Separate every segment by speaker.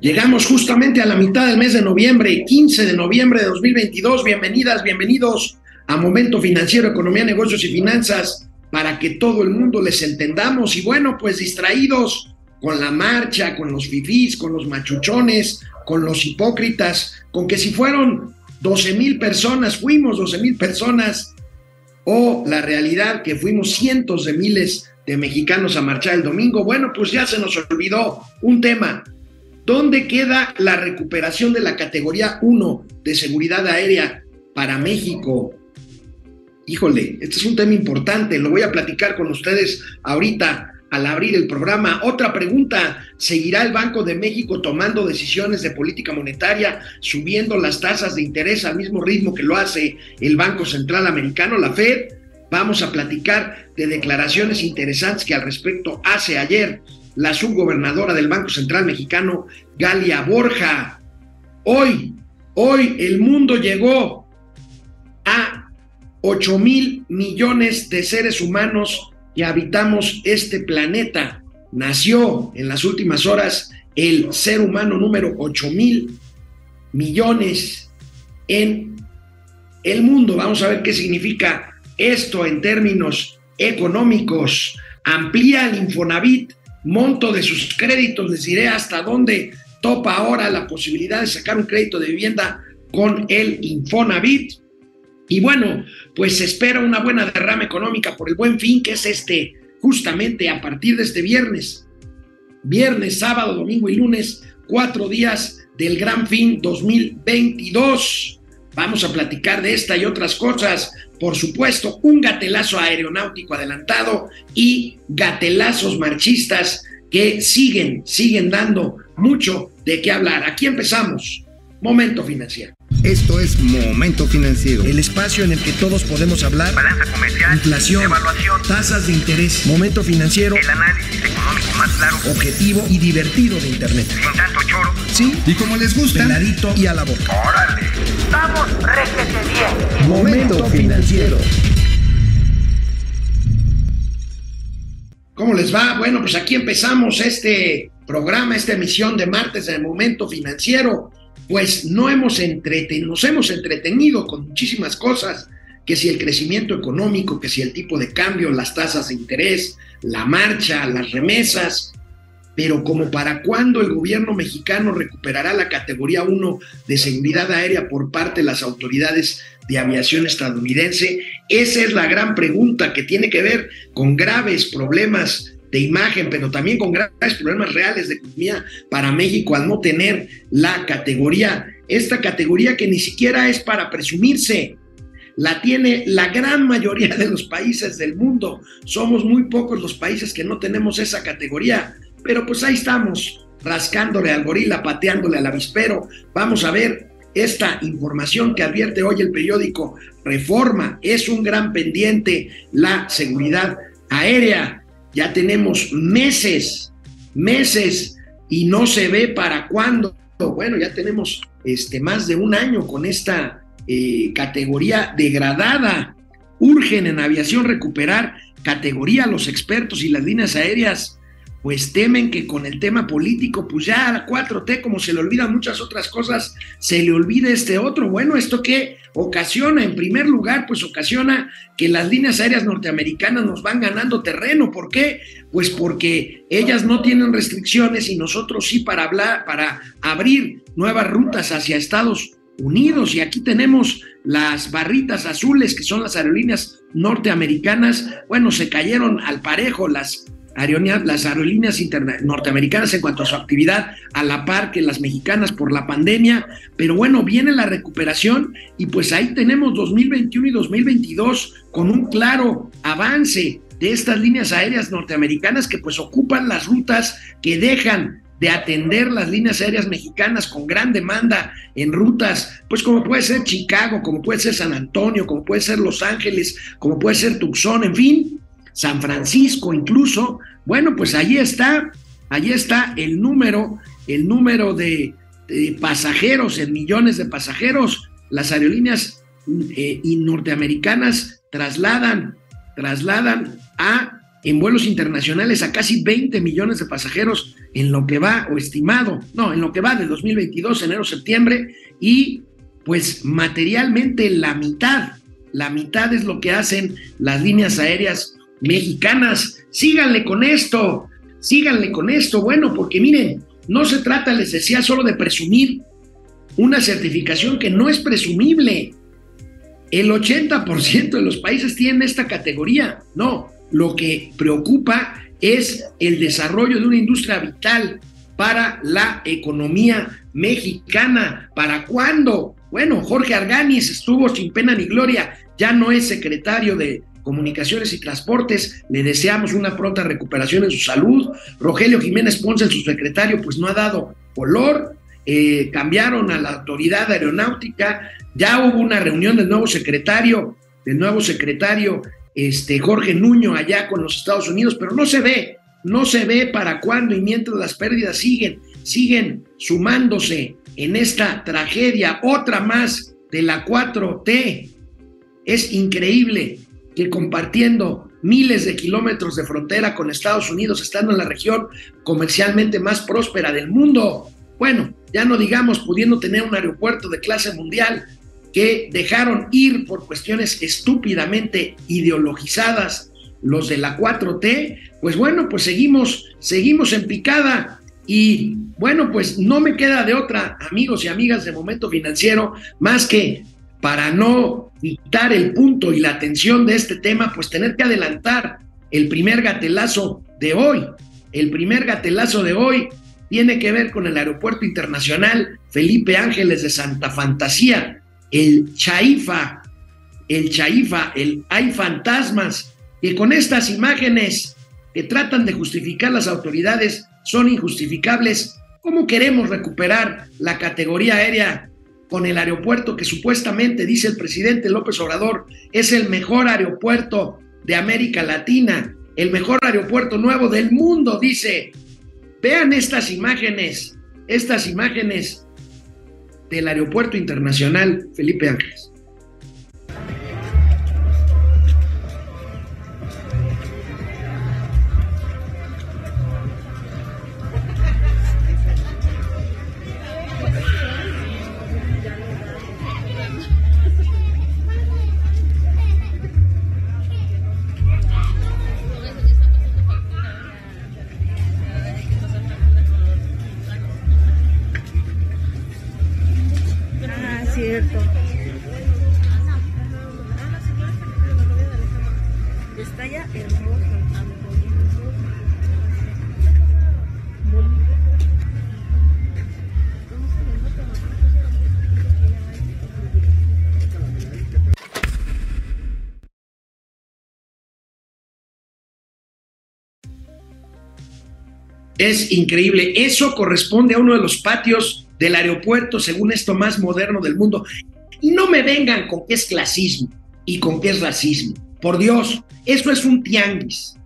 Speaker 1: Llegamos justamente a la mitad del mes de noviembre, 15 de noviembre de 2022. Bienvenidas, bienvenidos a Momento Financiero, Economía, Negocios y Finanzas, para que todo el mundo les entendamos. Y bueno, pues distraídos con la marcha, con los fifís, con los machuchones, con los hipócritas, con que si fueron 12 mil personas, fuimos 12 mil personas, o la realidad que fuimos cientos de miles de mexicanos a marchar el domingo, bueno, pues ya se nos olvidó un tema, ¿Dónde queda la recuperación de la categoría 1 de seguridad aérea para México? Híjole, este es un tema importante, lo voy a platicar con ustedes ahorita al abrir el programa. Otra pregunta, ¿seguirá el Banco de México tomando decisiones de política monetaria, subiendo las tasas de interés al mismo ritmo que lo hace el Banco Central Americano, la Fed? Vamos a platicar de declaraciones interesantes que al respecto hace ayer la subgobernadora del Banco Central Mexicano, Galia Borja. Hoy, hoy el mundo llegó a 8 mil millones de seres humanos que habitamos este planeta. Nació en las últimas horas el ser humano número 8 mil millones en el mundo. Vamos a ver qué significa esto en términos económicos. Amplía el Infonavit monto de sus créditos, les diré hasta dónde topa ahora la posibilidad de sacar un crédito de vivienda con el Infonavit. Y bueno, pues se espera una buena derrama económica por el buen fin, que es este, justamente a partir de este viernes. Viernes, sábado, domingo y lunes, cuatro días del Gran Fin 2022. Vamos a platicar de esta y otras cosas por supuesto, un gatelazo aeronáutico adelantado y gatelazos marchistas que siguen, siguen dando mucho de qué hablar. Aquí empezamos. Momento financiero.
Speaker 2: Esto es Momento Financiero.
Speaker 1: El espacio en el que todos podemos hablar.
Speaker 3: Balanza comercial.
Speaker 1: Inflación.
Speaker 3: Evaluación.
Speaker 1: Tasas de interés. Momento financiero.
Speaker 3: El análisis económico más claro.
Speaker 1: Objetivo y divertido de Internet.
Speaker 3: Sin tanto choro.
Speaker 1: Sí.
Speaker 2: Y como les gusta.
Speaker 1: Peladito y a la boca.
Speaker 3: Órale.
Speaker 4: Vamos, réjete bien.
Speaker 2: Momento Financiero.
Speaker 1: ¿Cómo les va? Bueno, pues aquí empezamos este programa, esta emisión de martes de Momento Financiero pues no hemos entretenido, nos hemos entretenido con muchísimas cosas, que si el crecimiento económico, que si el tipo de cambio, las tasas de interés, la marcha, las remesas, pero como para cuándo el gobierno mexicano recuperará la categoría 1 de seguridad aérea por parte de las autoridades de aviación estadounidense, esa es la gran pregunta que tiene que ver con graves problemas de imagen, pero también con graves problemas reales de economía para México al no tener la categoría, esta categoría que ni siquiera es para presumirse, la tiene la gran mayoría de los países del mundo. Somos muy pocos los países que no tenemos esa categoría, pero pues ahí estamos, rascándole al gorila, pateándole al avispero. Vamos a ver esta información que advierte hoy el periódico Reforma. Es un gran pendiente la seguridad aérea ya tenemos meses, meses y no se ve para cuándo. Bueno, ya tenemos este, más de un año con esta eh, categoría degradada. Urgen en aviación recuperar categoría los expertos y las líneas aéreas pues temen que con el tema político, pues ya a la 4T, como se le olvidan muchas otras cosas, se le olvide este otro. Bueno, ¿esto qué ocasiona? En primer lugar, pues ocasiona que las líneas aéreas norteamericanas nos van ganando terreno. ¿Por qué? Pues porque ellas no tienen restricciones y nosotros sí para hablar, para abrir nuevas rutas hacia Estados Unidos. Y aquí tenemos las barritas azules, que son las aerolíneas norteamericanas. Bueno, se cayeron al parejo las las aerolíneas norteamericanas en cuanto a su actividad a la par que las mexicanas por la pandemia, pero bueno, viene la recuperación y pues ahí tenemos 2021 y 2022 con un claro avance de estas líneas aéreas norteamericanas que pues ocupan las rutas que dejan de atender las líneas aéreas mexicanas con gran demanda en rutas, pues como puede ser Chicago, como puede ser San Antonio, como puede ser Los Ángeles, como puede ser Tucson, en fin, San Francisco incluso, bueno, pues allí está, allí está el número, el número de, pasajeros, en millones de pasajeros. Las aerolíneas eh, norteamericanas trasladan, trasladan a en vuelos internacionales a casi 20 millones de pasajeros en lo que va, o estimado, no, en lo que va de 2022, enero-septiembre, y pues materialmente la mitad, la mitad es lo que hacen las líneas aéreas mexicanas. Síganle con esto, síganle con esto, bueno, porque miren, no se trata, les decía, solo de presumir una certificación que no es presumible. El 80% de los países tienen esta categoría. No, lo que preocupa es el desarrollo de una industria vital para la economía mexicana. ¿Para cuándo? Bueno, Jorge Arganis estuvo sin pena ni gloria, ya no es secretario de Comunicaciones y Transportes, le deseamos una pronta recuperación en su salud. Rogelio Jiménez Ponce, su secretario, pues no ha dado color. Eh, cambiaron a la autoridad aeronáutica, ya hubo una reunión del nuevo secretario, del nuevo secretario este, Jorge Nuño allá con los Estados Unidos, pero no se ve, no se ve para cuándo y mientras las pérdidas siguen, siguen sumándose en esta tragedia, otra más de la 4T. Es increíble que compartiendo miles de kilómetros de frontera con Estados Unidos, estando en la región comercialmente más próspera del mundo, bueno, ya no digamos pudiendo tener un aeropuerto de clase mundial, que dejaron ir por cuestiones estúpidamente ideologizadas los de la 4T, pues bueno, pues seguimos, seguimos en picada. Y bueno, pues no me queda de otra, amigos y amigas de Momento Financiero, más que para no quitar el punto y la atención de este tema, pues tener que adelantar el primer gatelazo de hoy. El primer gatelazo de hoy tiene que ver con el Aeropuerto Internacional Felipe Ángeles de Santa Fantasía, el Chaifa, el Chaifa, el hay fantasmas, que con estas imágenes que tratan de justificar las autoridades son injustificables. ¿Cómo queremos recuperar la categoría aérea con el aeropuerto que supuestamente, dice el presidente López Obrador, es el mejor aeropuerto de América Latina, el mejor aeropuerto nuevo del mundo, dice. Vean estas imágenes, estas imágenes del Aeropuerto Internacional Felipe Ángeles. Es increíble. Eso corresponde a uno de los patios del aeropuerto, según esto más moderno del mundo. No me vengan con que es clasismo y con que es racismo. Por Dios, eso es un tianguis.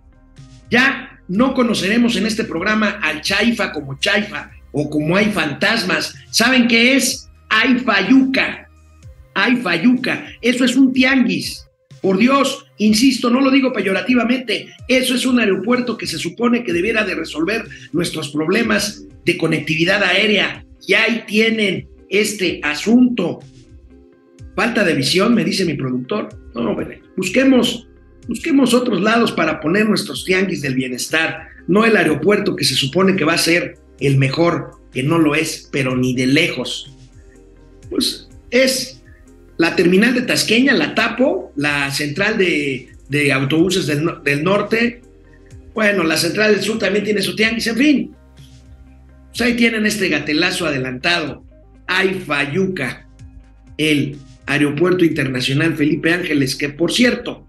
Speaker 1: Ya no conoceremos en este programa al Chaifa como Chaifa o como hay fantasmas. ¿Saben qué es? Hay fayuca. Hay fayuca. Eso es un tianguis. Por Dios, insisto, no lo digo peyorativamente, eso es un aeropuerto que se supone que debiera de resolver nuestros problemas de conectividad aérea. Y ahí tienen este asunto. Falta de visión, me dice mi productor. No, no, busquemos, busquemos otros lados para poner nuestros tianguis del bienestar, no el aeropuerto que se supone que va a ser el mejor, que no lo es, pero ni de lejos. Pues es la terminal de Tasqueña, la Tapo, la central de, autobuses del, norte, bueno, la central del sur también tiene su tianguis, en fin. Pues ahí tienen este gatelazo adelantado. Hay Fayuca, el Aeropuerto Internacional Felipe Ángeles, que por cierto,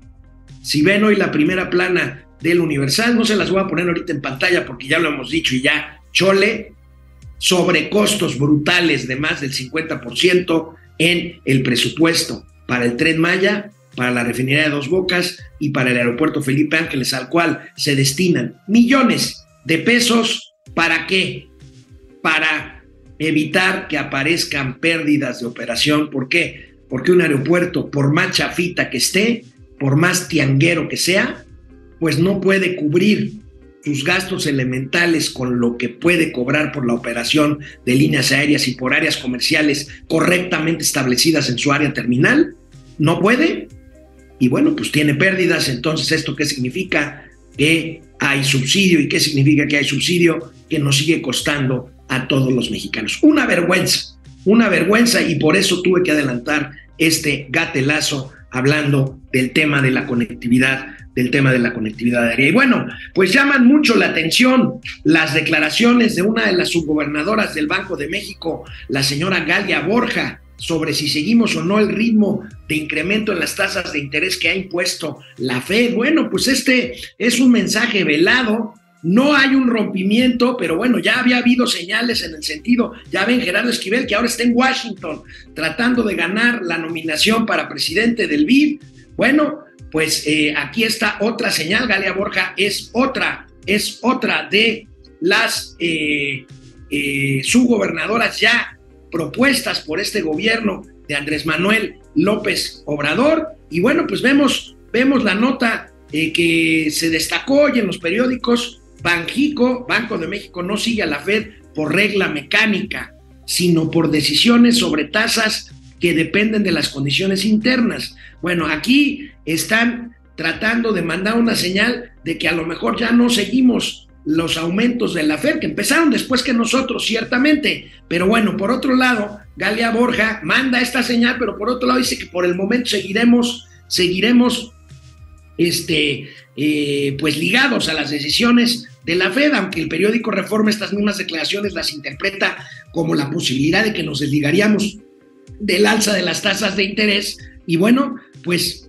Speaker 1: si ven hoy la primera plana del Universal, no se las voy a poner ahorita en pantalla porque ya lo hemos dicho y ya, chole, sobrecostos brutales de más del 50%, en el presupuesto para el tren Maya, para la refinería de Dos Bocas y para el aeropuerto Felipe Ángeles, al cual se destinan millones de pesos. ¿Para qué? Para evitar que aparezcan pérdidas de operación. ¿Por qué? Porque un aeropuerto, por más chafita que esté, por más tianguero que sea, pues no puede cubrir sus gastos elementales con lo que puede cobrar por la operación de líneas aéreas y por áreas comerciales correctamente establecidas en su área terminal, no puede, y bueno, pues tiene pérdidas, entonces esto qué significa? Que hay subsidio. Y qué significa que hay subsidio que nos sigue costando a todos los mexicanos. Una vergüenza, una vergüenza. Y por eso tuve que adelantar este gatelazo hablando del tema de la conectividad, del tema de la conectividad aérea. Y bueno, pues llaman mucho la atención las declaraciones de una de las subgobernadoras del Banco de México, la señora Galia Borja, sobre si seguimos o no el ritmo de incremento en las tasas de interés que ha impuesto la Fed. Bueno, pues este es un mensaje velado. No hay un rompimiento, pero bueno, ya había habido señales en el sentido, ya ven Gerardo Esquivel, que ahora está en Washington tratando de ganar la nominación para presidente del BID. Bueno, pues eh, aquí está otra señal, Galia Borja es otra, es otra de las eh, eh, subgobernadoras ya propuestas por este gobierno de Andrés Manuel López Obrador. Y bueno, pues vemos, vemos la nota que se destacó hoy en los periódicos. Banjico, Banco de México, no sigue a la Fed por regla mecánica, sino por decisiones sobre tasas que dependen de las condiciones internas. Bueno, aquí están tratando de mandar una señal de que a lo mejor ya no seguimos los aumentos de la FED, que empezaron después que nosotros, ciertamente. Pero bueno, por otro lado, Galia Borja manda esta señal, pero por otro lado dice que por el momento seguiremos, seguiremos este, eh, pues ligados a las decisiones de la Fed, aunque el periódico Reforma estas mismas declaraciones las interpreta como la posibilidad de que nos desligaríamos del alza de las tasas de interés. Y bueno, pues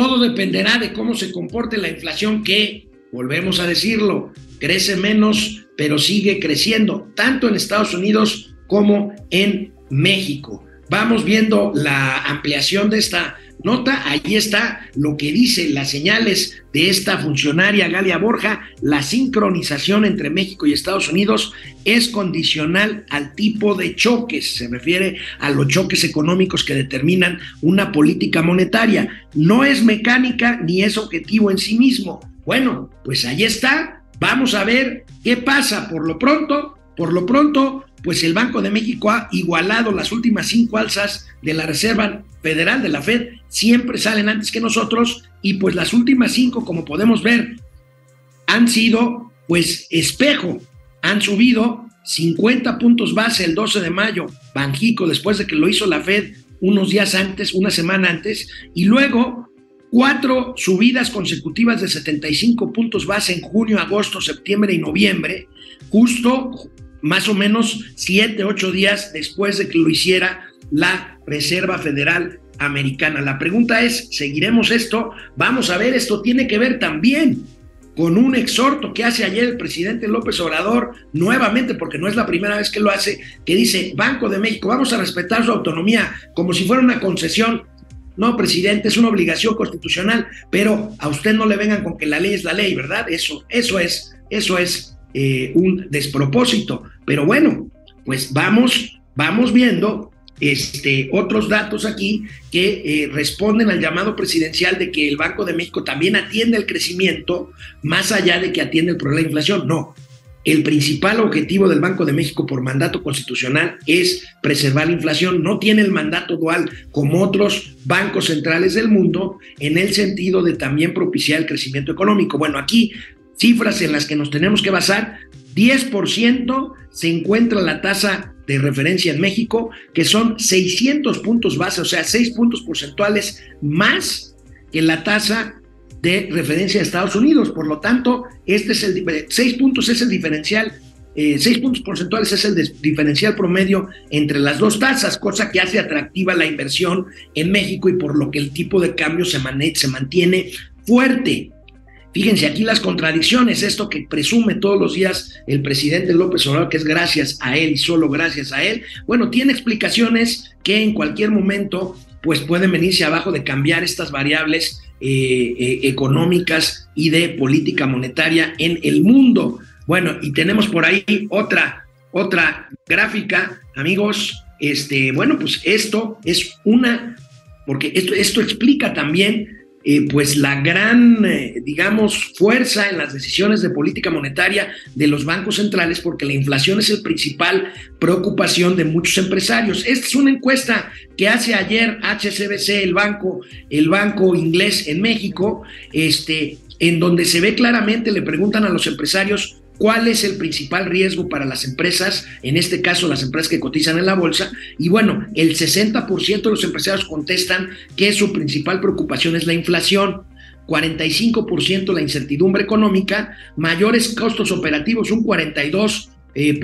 Speaker 1: todo dependerá de cómo se comporte la inflación que volvemos a decirlo, crece menos, pero sigue creciendo, tanto en Estados Unidos como en México. Vamos viendo la ampliación de esta nota, ahí está lo que dice las señales de esta funcionaria Galia Borja, la sincronización entre México y Estados Unidos es condicional al tipo de choques, se refiere a los choques económicos que determinan una política monetaria, no es mecánica ni es objetivo en sí mismo, bueno, pues ahí está. Vamos a ver qué pasa. Por lo pronto, por lo pronto, pues el Banco de México ha igualado las últimas cinco alzas de la Reserva Federal de la Fed. Siempre salen antes que nosotros y pues las últimas cinco, como podemos ver, han sido pues espejo. Han subido 50 puntos base el 12 de mayo, Banjico, después de que lo hizo la Fed unos días antes, una semana antes, y luego cuatro subidas consecutivas de 75 puntos base en junio, agosto, septiembre y noviembre, justo más o menos siete, ocho días después de que lo hiciera la Reserva Federal Americana. La pregunta es, ¿seguiremos esto? Vamos a ver, esto tiene que ver también con un exhorto que hace ayer el presidente López Obrador, nuevamente, porque no es la primera vez que lo hace, que dice, Banco de México, vamos a respetar su autonomía como si fuera una concesión no, presidente, es una obligación constitucional, pero a usted no le vengan con que la ley es la ley, ¿verdad? Eso, eso es, eso es eh, un despropósito. Pero bueno, pues vamos, vamos viendo este, otros datos aquí que eh, responden al llamado presidencial de que el Banco de México también atiende el crecimiento más allá de que atiende el problema de inflación. No, el principal objetivo del Banco de México por mandato constitucional es preservar la inflación. No tiene el mandato dual como otros bancos centrales del mundo en el sentido de también propiciar el crecimiento económico. Bueno, aquí cifras en las que nos tenemos que basar. 10% se encuentra la tasa de referencia en México, que son 600 puntos base, o sea, 6 puntos porcentuales más que la tasa de referencia a Estados Unidos. Por lo tanto, este es el seis puntos es el diferencial, eh, seis puntos porcentuales es el diferencial promedio entre las dos tasas, cosa que hace atractiva la inversión en México y por lo que el tipo de cambio se, se mantiene fuerte. Fíjense aquí las contradicciones, esto que presume todos los días el presidente López Obrador, que es gracias a él y solo gracias a él, bueno, tiene explicaciones que en cualquier momento pues pueden venirse abajo de cambiar estas variables eh, eh, económicas y de política monetaria en el mundo. Bueno, y tenemos por ahí otra, otra gráfica, amigos. Este, bueno, pues esto es una, porque esto, esto explica también eh, pues la gran, eh, digamos, fuerza en las decisiones de política monetaria de los bancos centrales, porque la inflación es el principal preocupación de muchos empresarios. Esta es una encuesta que hace ayer HSBC, el banco, el banco inglés en México, este, en donde se ve claramente, le preguntan a los empresarios cuál es el principal riesgo para las empresas, en este caso las empresas que cotizan en la bolsa, y bueno, el 60% de los empresarios contestan que su principal preocupación es la inflación. 45% la incertidumbre económica, mayores costos operativos, un 42 eh,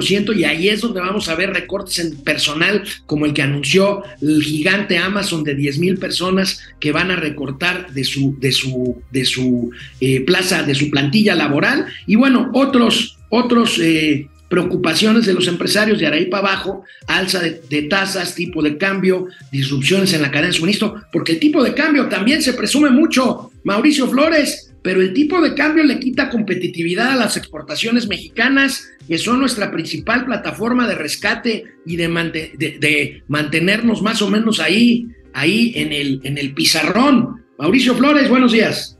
Speaker 1: ciento y ahí es donde vamos a ver recortes en personal como el que anunció el gigante Amazon de 10 mil personas que van a recortar de su, de su, de su eh, plaza, de su plantilla laboral. Y bueno, otros, otros eh, preocupaciones de los empresarios de ahí para abajo, alza de, de, tasas, tipo de cambio, disrupciones en la cadena de suministro, porque el tipo de cambio también se presume mucho, Mauricio Flores, pero el tipo de cambio le quita competitividad a las exportaciones mexicanas, que son nuestra principal plataforma de rescate y de, mantenernos más o menos ahí, ahí en el, en el pizarrón. Mauricio Flores, buenos días.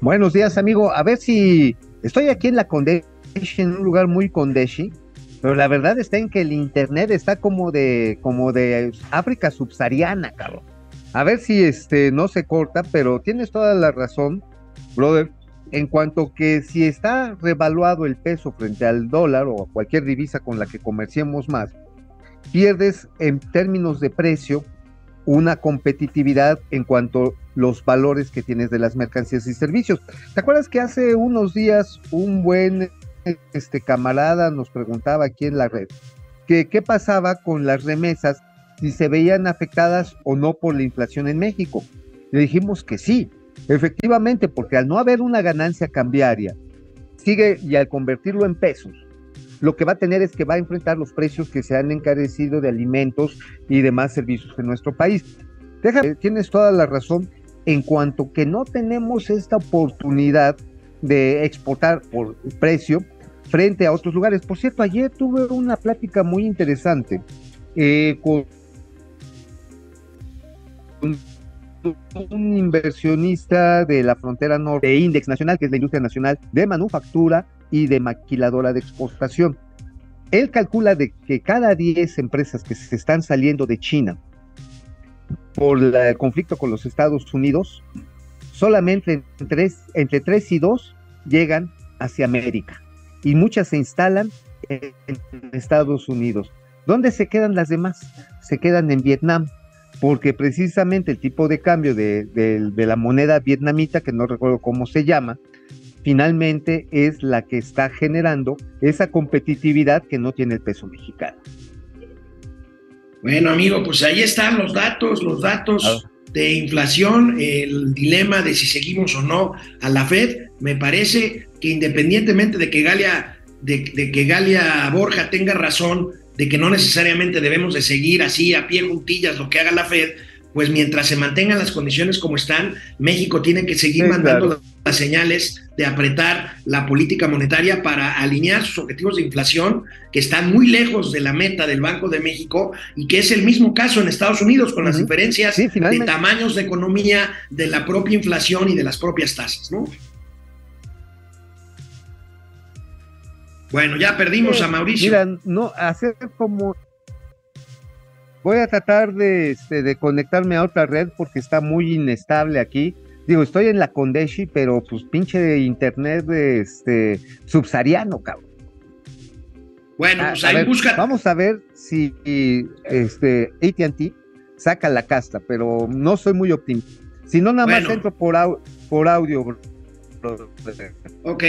Speaker 5: Buenos días, amigo. A ver si estoy aquí en la Condeshi, en un lugar muy Condeshi, pero la verdad está en que el internet está como de, como de África subsahariana, cabrón. A ver si este no se corta, pero tienes toda la razón, brother, en cuanto que si está revaluado el peso frente al dólar o a cualquier divisa con la que comerciemos más, pierdes en términos de precio una competitividad en cuanto los valores que tienes de las mercancías y servicios. ¿Te acuerdas que hace unos días un buen este camarada nos preguntaba aquí en la red que qué pasaba con las remesas si se veían afectadas o no por la inflación en México. Le dijimos que sí, efectivamente, porque al no haber una ganancia cambiaria, sigue y al convertirlo en pesos, lo que va a tener es que va a enfrentar los precios que se han encarecido de alimentos y demás servicios en nuestro país. Déjame, tienes toda la razón en cuanto que no tenemos esta oportunidad de exportar por precio frente a otros lugares. Por cierto, ayer tuve una plática muy interesante eh, con un inversionista de la frontera norte de Index Nacional, que es la industria nacional de manufactura y de maquiladora de exportación. Él calcula de que cada 10 empresas que se están saliendo de China por el conflicto con los Estados Unidos, solamente entre 3, y 2 llegan hacia América y muchas se instalan en Estados Unidos. ¿Dónde se quedan las demás? Se quedan en Vietnam, porque precisamente el tipo de cambio de, la moneda vietnamita, que no recuerdo cómo se llama, finalmente es la que está generando esa competitividad que no tiene el peso mexicano.
Speaker 1: Bueno, amigo, pues ahí están los datos, los datos ah. de inflación, el dilema de si seguimos o no a la Fed. Me parece que independientemente de que Galia, de que Galia Borja tenga razón, de que no necesariamente debemos de seguir así a pie juntillas lo que haga la Fed, pues mientras se mantengan las condiciones como están, México tiene que seguir mandando las señales de apretar la política monetaria para alinear sus objetivos de inflación, que están muy lejos de la meta del Banco de México y que es el mismo caso en Estados Unidos con las diferencias de tamaños de economía, de la propia inflación y de las propias tasas, ¿no? Bueno, ya perdimos a Mauricio.
Speaker 5: Mira, no, hacer como. Voy a tratar de, este, de conectarme a otra red porque está muy inestable aquí. Digo, estoy en la Condeshi, pero pues pinche de internet de este subsahariano, cabrón.
Speaker 1: Bueno, pues ahí busca.
Speaker 5: Vamos a ver si este ATT saca la casta, pero no soy muy optimista. Si no, nada más entro por, por audio.
Speaker 1: Ok.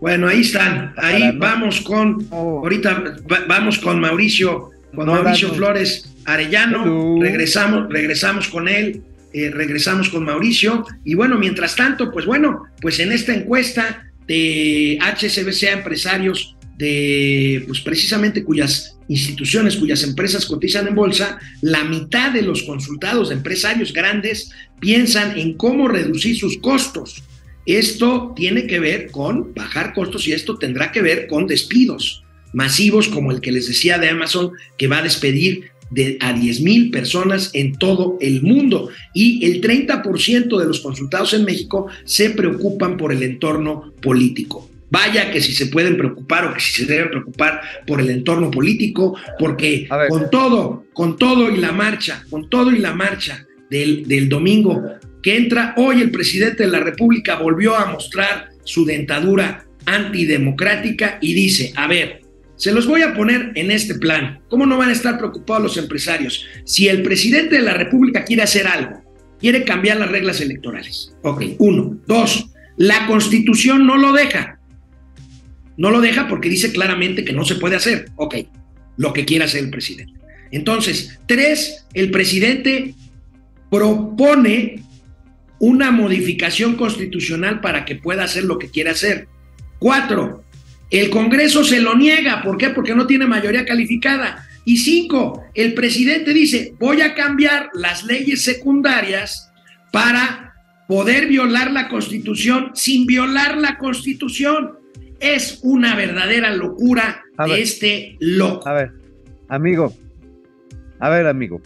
Speaker 1: Bueno, ahí están. Ahí vamos con, ahorita vamos con Mauricio, con Mauricio Flores Arellano. Regresamos, regresamos con él, eh, regresamos con Mauricio. Y bueno, mientras tanto, pues bueno, pues en esta encuesta de HSBC a empresarios de, pues precisamente cuyas instituciones, cuyas empresas cotizan en bolsa, la mitad de los consultados de empresarios grandes piensan en cómo reducir sus costos. Esto tiene que ver con bajar costos y esto tendrá que ver con despidos masivos como el que les decía de Amazon, que va a despedir de, a 10 mil personas en todo el mundo y el 30% de los consultados en México se preocupan por el entorno político. Vaya que si se pueden preocupar o que si se deben preocupar por el entorno político, porque con todo, con todo y la marcha, con todo y la marcha del, del domingo que entra, hoy el presidente de la República volvió a mostrar su dentadura antidemocrática y dice, a ver, se los voy a poner en este plan. ¿Cómo no van a estar preocupados los empresarios? Si el presidente de la República quiere hacer algo, quiere cambiar las reglas electorales. Ok, uno. Dos, la constitución no lo deja. No lo deja porque dice claramente que no se puede hacer. Ok, lo que quiera hacer el presidente. Entonces, tres, el presidente propone una modificación constitucional para que pueda hacer lo que quiera hacer. Cuatro, el Congreso se lo niega. ¿Por qué? Porque no tiene mayoría calificada. Y cinco, el presidente dice, voy a cambiar las leyes secundarias para poder violar la constitución sin violar la constitución. Es una verdadera locura de este loco.
Speaker 5: A ver, amigo, a ver, amigo,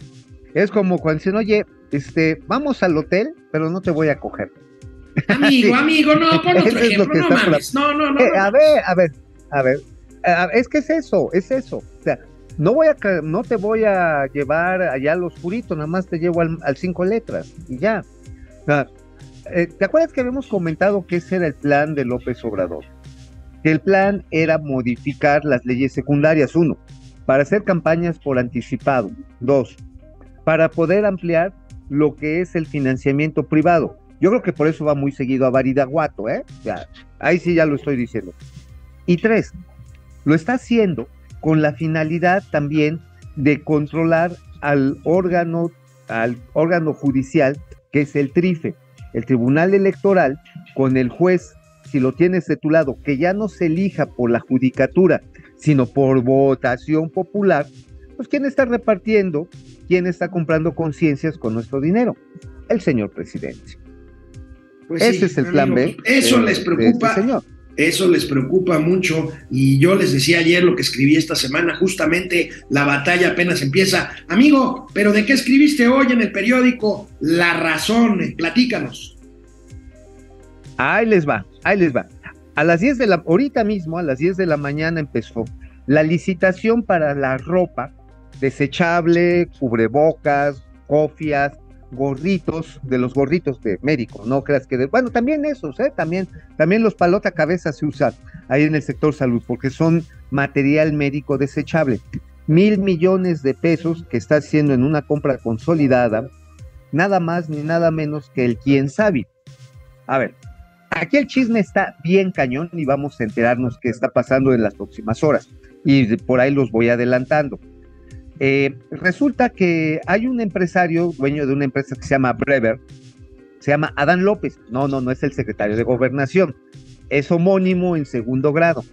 Speaker 5: es como cuando dicen, oye, este, vamos al hotel, pero no te voy a coger.
Speaker 1: Amigo, amigo, no, pon otro ejemplo, no mames, no, no, no,
Speaker 5: eh, A ver, a ver, a ver, es que es eso, es eso, o sea, no voy a, no te voy a llevar allá al oscurito, nada más te llevo al, cinco letras y ya. Eh, ¿Te acuerdas que habíamos comentado que ese era el plan de López Obrador? Que el plan era modificar las leyes secundarias, uno, para hacer campañas por anticipado, dos, para poder ampliar lo que es el financiamiento privado. Yo creo que por eso va muy seguido a Baridaguato, ¿eh? ahí sí ya lo estoy diciendo. Y tres, lo está haciendo con la finalidad también de controlar al órgano, al órgano judicial, que es el TRIFE, el Tribunal Electoral, con el juez, si lo tienes de tu lado, que ya no se elija por la judicatura, sino por votación popular, pues ¿quién está repartiendo? ¿Quién está comprando conciencias con nuestro dinero? El señor presidente.
Speaker 1: Pues Ese es el plan B. Eso les este preocupa. señor. Eso les preocupa mucho y yo les decía ayer lo que escribí esta semana, justamente la batalla apenas empieza. Amigo, pero ¿de qué escribiste hoy en el periódico La Razón? Platícanos.
Speaker 5: Ahí les va, ahí les va. A las 10 de la, ahorita mismo, a las 10 de la mañana empezó la licitación para la ropa desechable, cubrebocas, cofias, gorritos, de los gorritos de médico, no creas que de, bueno, también esos, ¿eh? también, también los palota cabeza se usan ahí en el sector salud, porque son material médico desechable. Mil millones de pesos que está haciendo en una compra consolidada, nada más ni nada menos que el quién sabe. A ver, aquí el chisme está bien cañón y vamos a enterarnos qué está pasando en las próximas horas. Y por ahí los voy adelantando. Eh, resulta que hay un empresario, dueño de una empresa que se llama Brever, se llama Adán López. No, no, no es el secretario de gobernación. Es homónimo en segundo grado.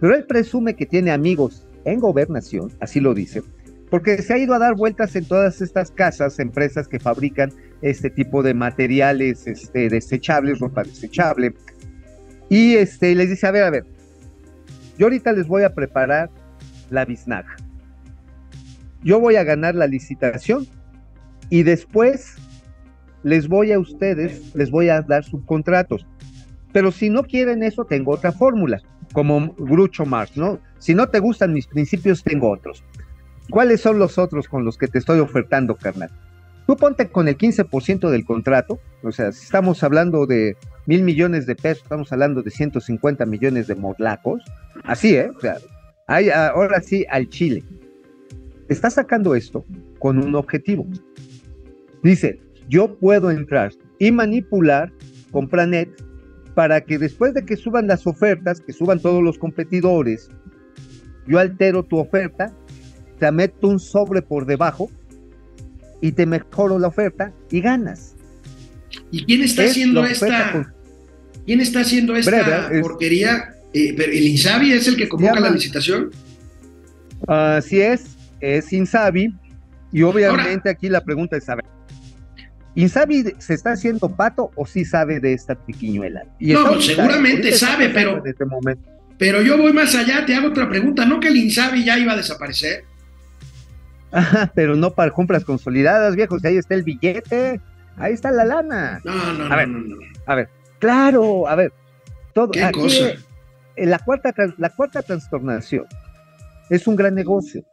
Speaker 5: Pero él presume que tiene amigos en gobernación, así lo dice, porque se ha ido a dar vueltas en todas estas casas, empresas que fabrican este tipo de materiales este, desechables, ropa desechable. Y este, les dice, a ver, a ver, yo ahorita les voy a preparar la biznaga yo voy a ganar la licitación y después les voy a ustedes, les voy a dar subcontratos. Pero si no quieren eso, tengo otra fórmula, como Grucho Marx, ¿no? Si no te gustan mis principios, tengo otros. ¿Cuáles son los otros con los que te estoy ofertando, carnal? Tú ponte con el 15% del contrato, o sea, si estamos hablando de mil millones de pesos, estamos hablando de 150 millones de morlacos, así, ¿eh? O sea, ahora sí al Chile está sacando esto con un objetivo. Dice, yo puedo entrar y manipular Compranet para que después de que suban las ofertas, que suban todos los competidores, yo altero tu oferta, te meto un sobre por debajo y te mejoro la oferta y ganas.
Speaker 1: ¿Y quién está haciendo esta? ¿Quién está haciendo esta porquería? Eh, ¿El Insabi es el que convoca la licitación?
Speaker 5: Así es, es Insabi, y obviamente aquí la pregunta es, saber ¿Insabi se está haciendo pato o sí sabe de esta triquiñuela?
Speaker 1: no, seguramente sabe, pero, este pero yo voy más allá, te hago otra pregunta, ¿no que el Insabi ya iba a desaparecer?
Speaker 5: Ajá, pero no para compras consolidadas, viejos. Ahí está el billete, ahí está la lana.
Speaker 1: No, no,
Speaker 5: A
Speaker 1: no,
Speaker 5: ver.
Speaker 1: no, no.
Speaker 5: A ver, claro, a ver, todo.
Speaker 1: ¿Qué
Speaker 5: aquí,
Speaker 1: cosa?
Speaker 5: eh, La cuarta, la cuarta transtornación es un gran negocio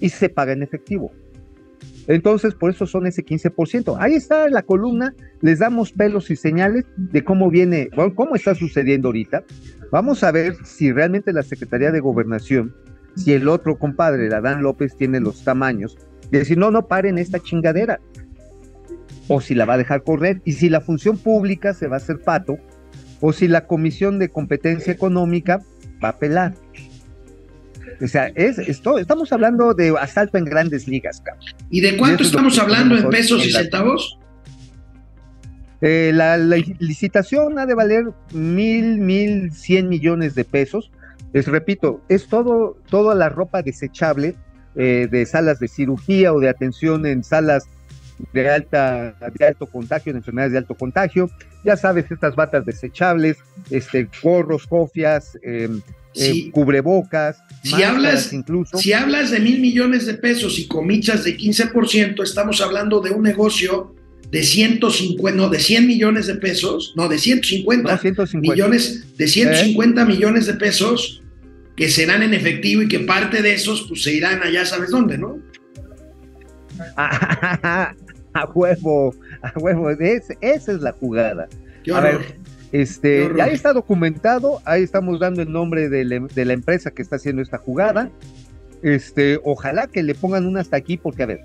Speaker 5: y se paga en efectivo. Entonces, por eso son ese 15%. Ahí está la columna, les damos pelos y señales de cómo viene, bueno, cómo está sucediendo ahorita. Vamos a ver si realmente la Secretaría de Gobernación, si el otro compadre, el Adán López, tiene los tamaños de decir, no, no paren esta chingadera. O si la va a dejar correr, y si la función pública se va a hacer pato, o si la Comisión de Competencia Económica va a pelar. O sea, es, esto, estamos hablando de asalto en grandes ligas, cabrón.
Speaker 1: ¿Y de cuánto estamos hablando en pesos y centavos?
Speaker 5: Eh, la, la licitación ha de valer mil, mil cien millones de pesos. Les repito, es todo, toda la ropa desechable eh, de salas de cirugía o de atención en salas de alta, de alto contagio, de enfermedades de alto contagio. Ya sabes, estas batas desechables, este, gorros, cofias, eh, eh,
Speaker 1: Sí.
Speaker 5: cubrebocas,
Speaker 1: Si hablas-
Speaker 5: incluso.
Speaker 1: Si hablas de mil millones de pesos y comichas de 15%, estamos hablando de un negocio de 150, no, de 100 millones de pesos, no, de 150
Speaker 5: no, 150.
Speaker 1: millones, de 150 millones de pesos que serán en efectivo y que parte de esos pues se irán allá, ¿sabes dónde, no?
Speaker 5: a huevo, a huevo, es- esa es la jugada. A ver, Este, ya está documentado, ahí estamos dando el nombre de la, de la empresa que está haciendo esta jugada. Este, ojalá que le pongan un hasta aquí, porque a ver,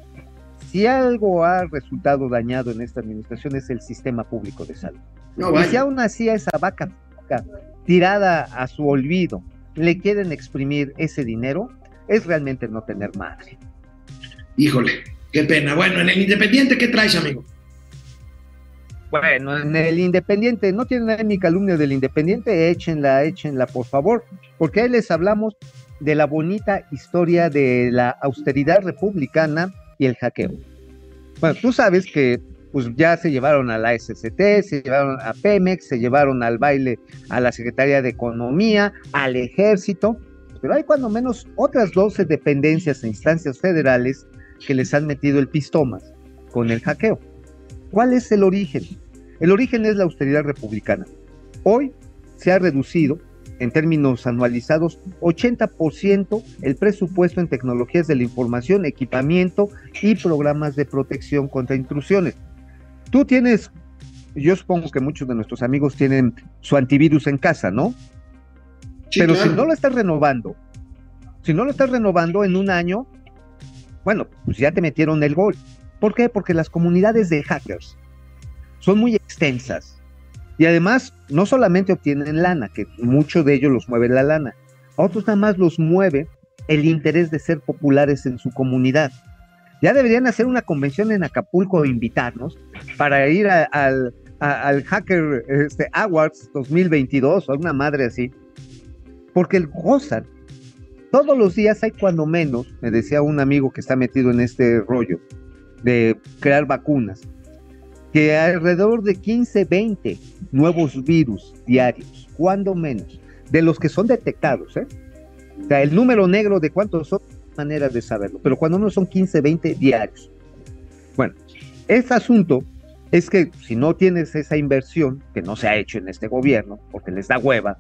Speaker 5: si algo ha resultado dañado en esta administración es el sistema público de salud.
Speaker 1: no,
Speaker 5: Y si aún así a esa vaca tirada a su olvido le quieren exprimir ese dinero, es realmente no tener madre.
Speaker 1: Híjole, qué pena. Bueno, en el Independiente, ¿qué traes, amigo?
Speaker 5: Bueno, en el Independiente, no tienen ahí mi calumnia del Independiente, échenla, échenla, por favor, porque ahí les hablamos de la bonita historia de la austeridad republicana y el hackeo. Bueno, tú sabes que pues ya se llevaron a la SCT, se llevaron a Pemex, se llevaron al baile a la Secretaría de Economía, al Ejército, pero hay cuando menos otras 12 dependencias e instancias federales que les han metido el pistomas con el hackeo. ¿Cuál es el origen? El origen es la austeridad republicana. Hoy se ha reducido, en términos anualizados, 80% el presupuesto en tecnologías de la información, equipamiento y programas de protección contra intrusiones. Tú tienes, yo supongo que muchos de nuestros amigos tienen su antivirus en casa, ¿no?
Speaker 1: Sí,
Speaker 5: Pero
Speaker 1: claro.
Speaker 5: si no lo estás renovando, si no lo estás renovando en un año, bueno, pues ya te metieron el gol. ¿Por qué? Porque las comunidades de hackers son muy extensas. Y además, no solamente obtienen lana, que mucho de ellos los mueve la lana, a otros nada más los mueve el interés de ser populares en su comunidad. Ya deberían hacer una convención en Acapulco e invitarnos para ir al, Hacker este, Awards 2022 o alguna madre así, porque gozan. Todos los días hay cuando menos, me decía un amigo que está metido en este rollo de crear vacunas, que alrededor de 15, 20 nuevos virus diarios, cuando menos, de los que son detectados, ¿eh? O sea, el número negro de cuántos son maneras de saberlo, pero cuando no son 15, 20 diarios. Bueno, este asunto es que si no tienes esa inversión, que no se ha hecho en este gobierno, porque les da hueva,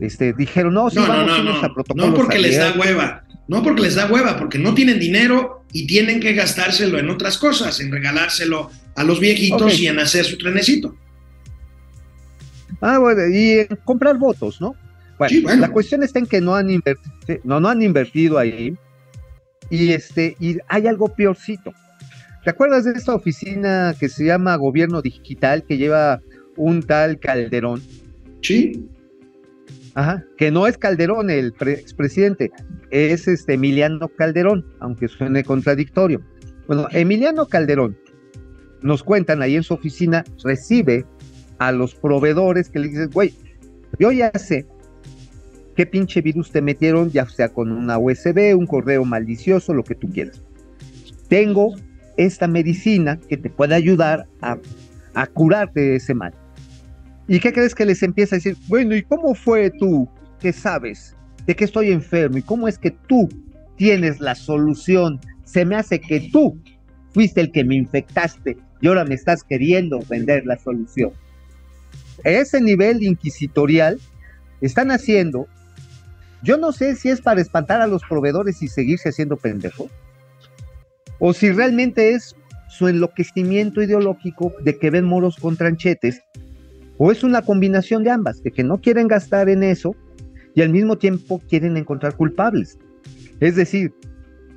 Speaker 5: este, dijeron, no, sí,
Speaker 1: No, no,
Speaker 5: vamos
Speaker 1: no, no.
Speaker 5: a protocolos
Speaker 1: No porque les da
Speaker 5: abiertos".
Speaker 1: hueva. No porque les da hueva, porque no tienen dinero y tienen que gastárselo en otras cosas, en regalárselo a los viejitos y en hacer su trenecito.
Speaker 5: Ah, bueno, y en comprar votos, ¿no? Bueno,
Speaker 1: Sí, bueno.
Speaker 5: la cuestión está en que no han invertido, no, no han invertido ahí. Y este, y hay algo peorcito. ¿Te acuerdas de esta oficina que se llama Gobierno Digital que lleva un tal Calderón?
Speaker 1: Sí,
Speaker 5: Ajá, que no es Calderón el pre- expresidente, es este Emiliano Calderón, aunque suene contradictorio. Bueno, Emiliano Calderón, nos cuentan ahí en su oficina, recibe a los proveedores que le dicen, güey, yo ya sé qué pinche virus te metieron, ya sea con una USB, un correo malicioso, lo que tú quieras. Tengo esta medicina que te puede ayudar a, a curarte de ese mal. ¿Y qué crees que les empieza a decir? Bueno, ¿y cómo fue tú que sabes de que estoy enfermo? ¿Y cómo es que tú tienes la solución. Se me hace que tú fuiste el que me infectaste y ahora me estás queriendo vender la solución. Ese nivel inquisitorial están haciendo, yo no sé si es para espantar a los proveedores y seguirse haciendo pendejos, o si realmente es su enloquecimiento ideológico de que ven moros con tranchetes, o es una combinación de ambas, de que no quieren gastar en eso y al mismo tiempo quieren encontrar culpables. Es decir,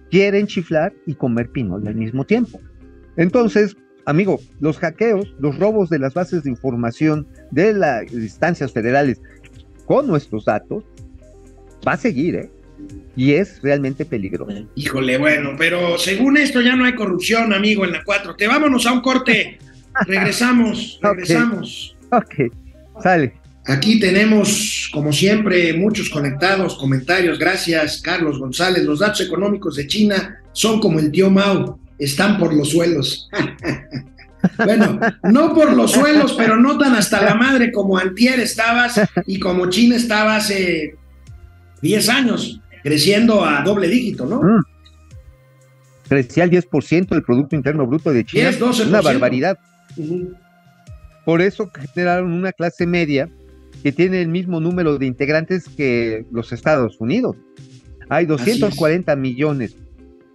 Speaker 5: quieren chiflar y comer pinol al mismo tiempo. Entonces, amigo, los hackeos, los robos de las bases de información de las instancias federales con nuestros datos, va a seguir, ¿eh? Y es realmente peligroso.
Speaker 1: Híjole, bueno, pero según esto ya no hay corrupción, amigo, en la 4. Te vámonos a un corte. Regresamos, regresamos.
Speaker 5: Ok, sale.
Speaker 1: Aquí tenemos, como siempre, muchos conectados, comentarios. Gracias, Carlos González. Los datos económicos de China son como el tío Mao, están por los suelos. bueno, no por los suelos, pero no tan hasta la madre como Antier estabas y como China estaba hace 10 años, creciendo a doble dígito, ¿no?
Speaker 5: Mm. Crecía al 10% del Producto Interno Bruto de China.
Speaker 1: 10, 12%.
Speaker 5: Una barbaridad. Por eso generaron una clase media que tiene el mismo número de integrantes que los Estados Unidos. Hay 240 millones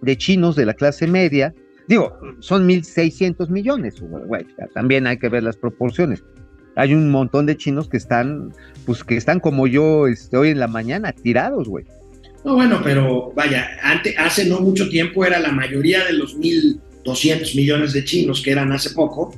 Speaker 5: de chinos de la clase media. Digo, son 1.600 millones. güey, también hay que ver las proporciones. Hay un montón de chinos que están, pues que están como yo este, hoy en la mañana, tirados, güey.
Speaker 1: No, bueno, pero vaya, ante, hace no mucho tiempo era la mayoría de los 1.200 millones de chinos que eran hace poco,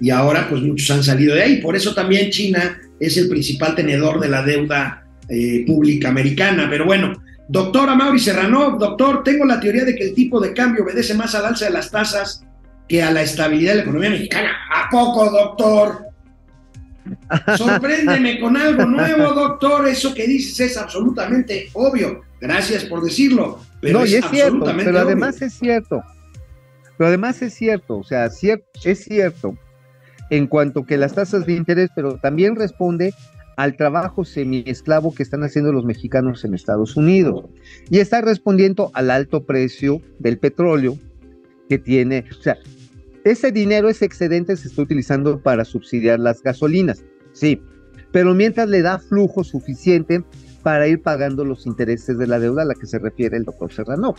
Speaker 1: y ahora pues muchos han salido de ahí. Por eso también China es el principal tenedor de la deuda eh, pública americana. Pero bueno, doctor Amaury Serrano, doctor, tengo la teoría de que el tipo de cambio obedece más al alza de las tasas que a la estabilidad de la economía mexicana. ¿A poco, doctor? Sorpréndeme con algo nuevo, doctor. Eso que dices es absolutamente obvio. Gracias por decirlo. Pero
Speaker 5: no,
Speaker 1: es,
Speaker 5: y es cierto, pero
Speaker 1: obvio.
Speaker 5: además es cierto. Pero además es cierto, o sea, es cierto en cuanto que las tasas de interés, pero también responde al trabajo semiesclavo que están haciendo los mexicanos en Estados Unidos. Y está respondiendo al alto precio del petróleo que tiene, o sea, ese dinero, ese excedente se está utilizando para subsidiar las gasolinas, sí, pero mientras le da flujo suficiente para ir pagando los intereses de la deuda a la que se refiere el doctor Serrano.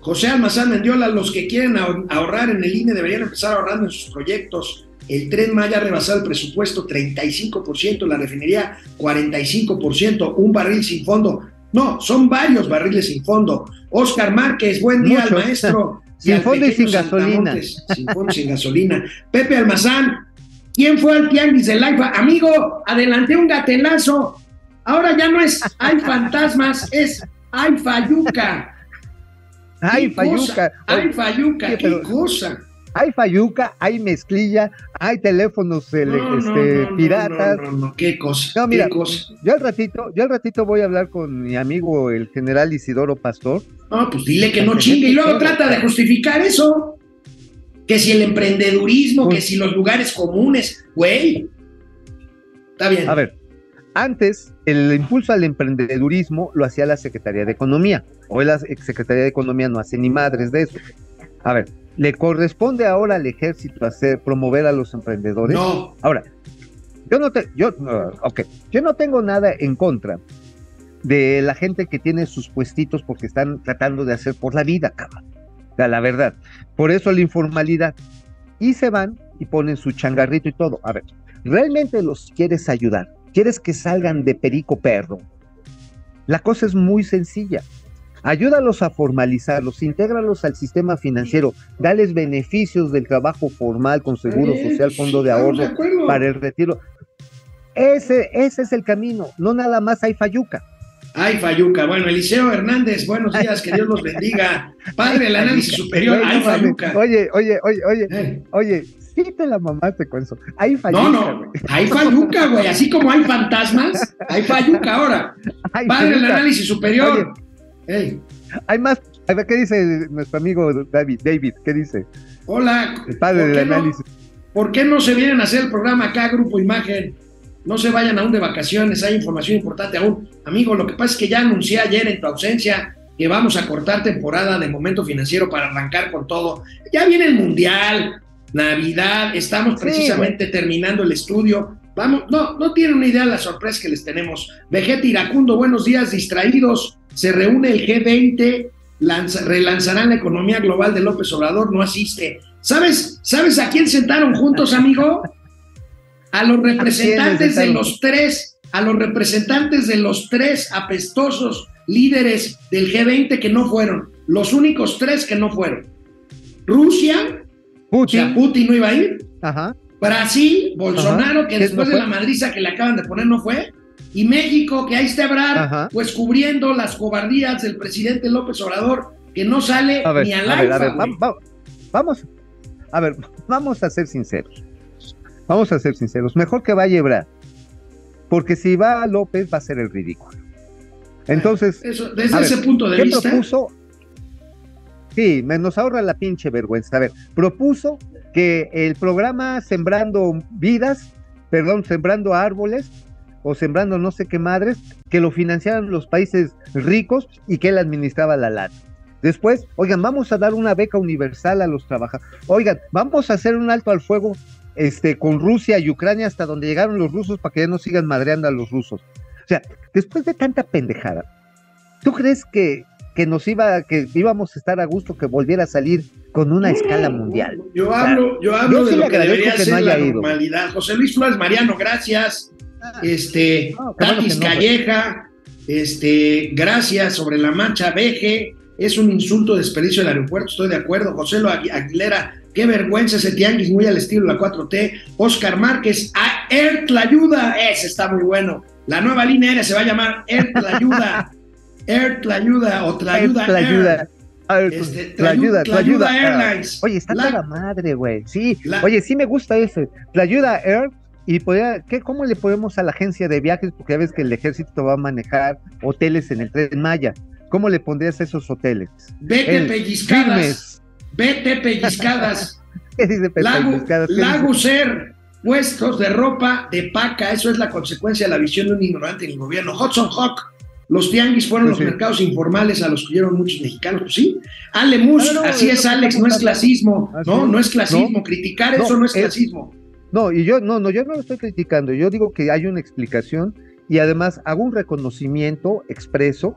Speaker 1: José Almazán Mendiola, los que quieren ahor- ahorrar en el INE deberían empezar ahorrando en sus proyectos. El tren Maya ha rebasado el presupuesto 35%, la refinería 45%, un barril sin fondo. No, son varios barriles sin fondo. Oscar Márquez, buen día al maestro.
Speaker 5: Sin fondo y sin gasolina.
Speaker 1: Sin fondo sin gasolina. Pepe Almazán, ¿quién fue al tianguis del AIFA? Amigo, adelanté un gatelazo. Ahora ya no es hay fantasmas, es hay fayuca.
Speaker 5: Ay. Fayuca.
Speaker 1: Ay, Fayuca,
Speaker 5: Oye,
Speaker 1: qué
Speaker 5: pero-
Speaker 1: cosa.
Speaker 5: Hay Fayuca, hay mezclilla, hay teléfonos
Speaker 1: No, no,
Speaker 5: este,
Speaker 1: no, no,
Speaker 5: piratas.
Speaker 1: No, no, no, qué cosa.
Speaker 5: No, mira,
Speaker 1: qué cosa.
Speaker 5: Yo al ratito, yo al ratito voy a hablar con mi amigo el general Isidoro Pastor.
Speaker 1: No, pues dile que no chingue y luego trata de justificar eso. Que si el emprendedurismo, que si los lugares comunes, güey. Está bien.
Speaker 5: A ver, antes el impulso al emprendedurismo lo hacía la Secretaría de Economía. Hoy la Secretaría de Economía no hace ni madres de eso. A ver, ¿le corresponde ahora al ejército hacer promover a los emprendedores?
Speaker 1: No,
Speaker 5: Ahora, yo no te, yo, no, ok, yo no tengo nada en contra de la gente que tiene sus puestitos porque están tratando de hacer por la vida, cabrón. La verdad. Por eso la informalidad. Y se van y ponen su changarrito y todo. A ver, ¿realmente los quieres ayudar? ¿Quieres que salgan de perico perro? La cosa es muy sencilla. Ayúdalos a formalizarlos, intégralos al sistema financiero, dales beneficios del trabajo formal con seguro
Speaker 1: Eh,
Speaker 5: social, fondo de ahorro, para el retiro. Ese, ese es el camino, no nada más hay fayuca.
Speaker 1: Ay, Fayuca. Bueno, Eliseo Hernández, buenos días, que Dios los bendiga. Padre del análisis superior. Ay. Fayuca.
Speaker 5: Oye, oye, oye, oye,
Speaker 1: Eh,
Speaker 5: oye, sí te la mamaste con eso. Hay fayuca,
Speaker 1: No, no, hay Fayuca, güey. Así como hay fantasmas, hay Fayuca ahora. Padre del análisis superior. Ey,
Speaker 5: Hay más. A ver, ¿qué dice nuestro amigo David? David, ¿qué dice?
Speaker 1: hola.
Speaker 5: El padre
Speaker 1: ¿por
Speaker 5: del
Speaker 1: no-
Speaker 5: análisis.
Speaker 1: ¿Por qué no se vienen a hacer el programa acá, Grupo Imagen? No se vayan aún de vacaciones, hay información importante aún. Amigo, lo que pasa es que ya anuncié ayer en tu ausencia que vamos a cortar temporada de momento financiero para arrancar con todo. Ya viene el Mundial, Navidad, estamos
Speaker 5: Sí,
Speaker 1: precisamente terminando el estudio. Vamos, no, no tienen una idea la sorpresa que les tenemos. Vegeta Iracundo, buenos días, distraídos. Se reúne el G20, lanza- relanzarán la economía global de López Obrador, no asiste. ¿Sabes, ¿Sabes a quién sentaron juntos, amigo? A los representantes de los tres, a los representantes de los tres apestosos líderes del G20 que no fueron, los únicos tres que no fueron. Rusia, o sea,
Speaker 5: Putin.
Speaker 1: Putin no iba a ir,
Speaker 5: Ajá.
Speaker 1: Brasil, Bolsonaro,
Speaker 5: Ajá.
Speaker 1: que
Speaker 5: ¿Qué
Speaker 1: después
Speaker 5: no
Speaker 1: de la madriza que le acaban de poner no fue, y México, que ahí está Ebrard,
Speaker 5: Ajá.
Speaker 1: pues cubriendo las cobardías del presidente López Obrador, que no sale
Speaker 5: A ver,
Speaker 1: ni al
Speaker 5: a ver, a
Speaker 1: alfa,
Speaker 5: ver, va-
Speaker 1: güey.
Speaker 5: va- vamos, a ver, vamos a ser sinceros. Vamos a ser sinceros. Mejor que vaya Ebrard, porque si va López va a ser el ridículo. Entonces,
Speaker 1: Eso, desde
Speaker 5: a
Speaker 1: ese punto de
Speaker 5: ¿qué
Speaker 1: vista,
Speaker 5: propuso? Sí, nos ahorra la pinche vergüenza. A ver, propuso que el programa Sembrando Vidas, perdón, Sembrando Árboles o Sembrando no sé qué madres, que lo financiaran los países ricos y que él administraba la lana. Después, oigan, vamos a dar una beca universal a los trabajadores. Oigan, vamos a hacer un alto al fuego este, con Rusia y Ucrania hasta donde llegaron los rusos para que ya no sigan madreando a los rusos. O sea, después de tanta pendejada, ¿tú crees que, que nos iba, que íbamos a estar a gusto que volviera a salir con una escala mundial?
Speaker 1: Yo hablo, yo hablo
Speaker 5: Yo
Speaker 1: de
Speaker 5: sí
Speaker 1: lo que debería
Speaker 5: que
Speaker 1: ser
Speaker 5: no
Speaker 1: la
Speaker 5: ido.
Speaker 1: normalidad. José Luis Flores Mariano, gracias. Este,
Speaker 5: No, bueno
Speaker 1: Tatis
Speaker 5: no, güey.
Speaker 1: Calleja, este, gracias sobre la mancha Veje. Es un insulto, desperdicio del aeropuerto, estoy de acuerdo. José Lo Agu- Aguilera, qué vergüenza ese tianguis, muy al estilo de la 4T. Oscar Márquez, a Air Tlayuda, ese está muy bueno. La nueva línea aérea se va a llamar Air Tlayuda. Air Tlayuda o Tlayuda
Speaker 5: la
Speaker 1: Air.
Speaker 5: ayuda.
Speaker 1: Este,
Speaker 5: la ayuda,
Speaker 1: Tlayuda-
Speaker 5: la ayuda.
Speaker 1: Tlayuda Airlines.
Speaker 5: Oye, está
Speaker 1: La-
Speaker 5: toda madre, güey. Sí,
Speaker 1: La-
Speaker 5: oye, sí me gusta ese. La ayuda Air y podría, ¿qué, ¿cómo le podemos a la agencia de viajes? Porque ya ves que el ejército va a manejar hoteles en el tren Maya. ¿Cómo le pondrías a esos hoteles?
Speaker 1: Vete
Speaker 5: El
Speaker 1: pellizcadas.
Speaker 5: Firmes.
Speaker 1: Vete pellizcadas.
Speaker 5: ¿Qué dice
Speaker 1: Lago,
Speaker 5: dice?
Speaker 1: Laguser, puestos de ropa de paca, eso es la consecuencia de la visión de un ignorante en el gobierno. Hudson Hawk, los tianguis fueron
Speaker 5: Sí,
Speaker 1: los
Speaker 5: sí.
Speaker 1: mercados informales a los que huyeron muchos mexicanos, pues sí. Ale Mus,
Speaker 5: no,
Speaker 1: así
Speaker 5: es
Speaker 1: Alex, no es clasismo, no, no es clasismo,
Speaker 5: No.
Speaker 1: criticar
Speaker 5: No,
Speaker 1: eso no es
Speaker 5: es-
Speaker 1: clasismo.
Speaker 5: No, y yo no, no, yo no lo estoy criticando. Yo digo que hay una explicación y además hago un reconocimiento expreso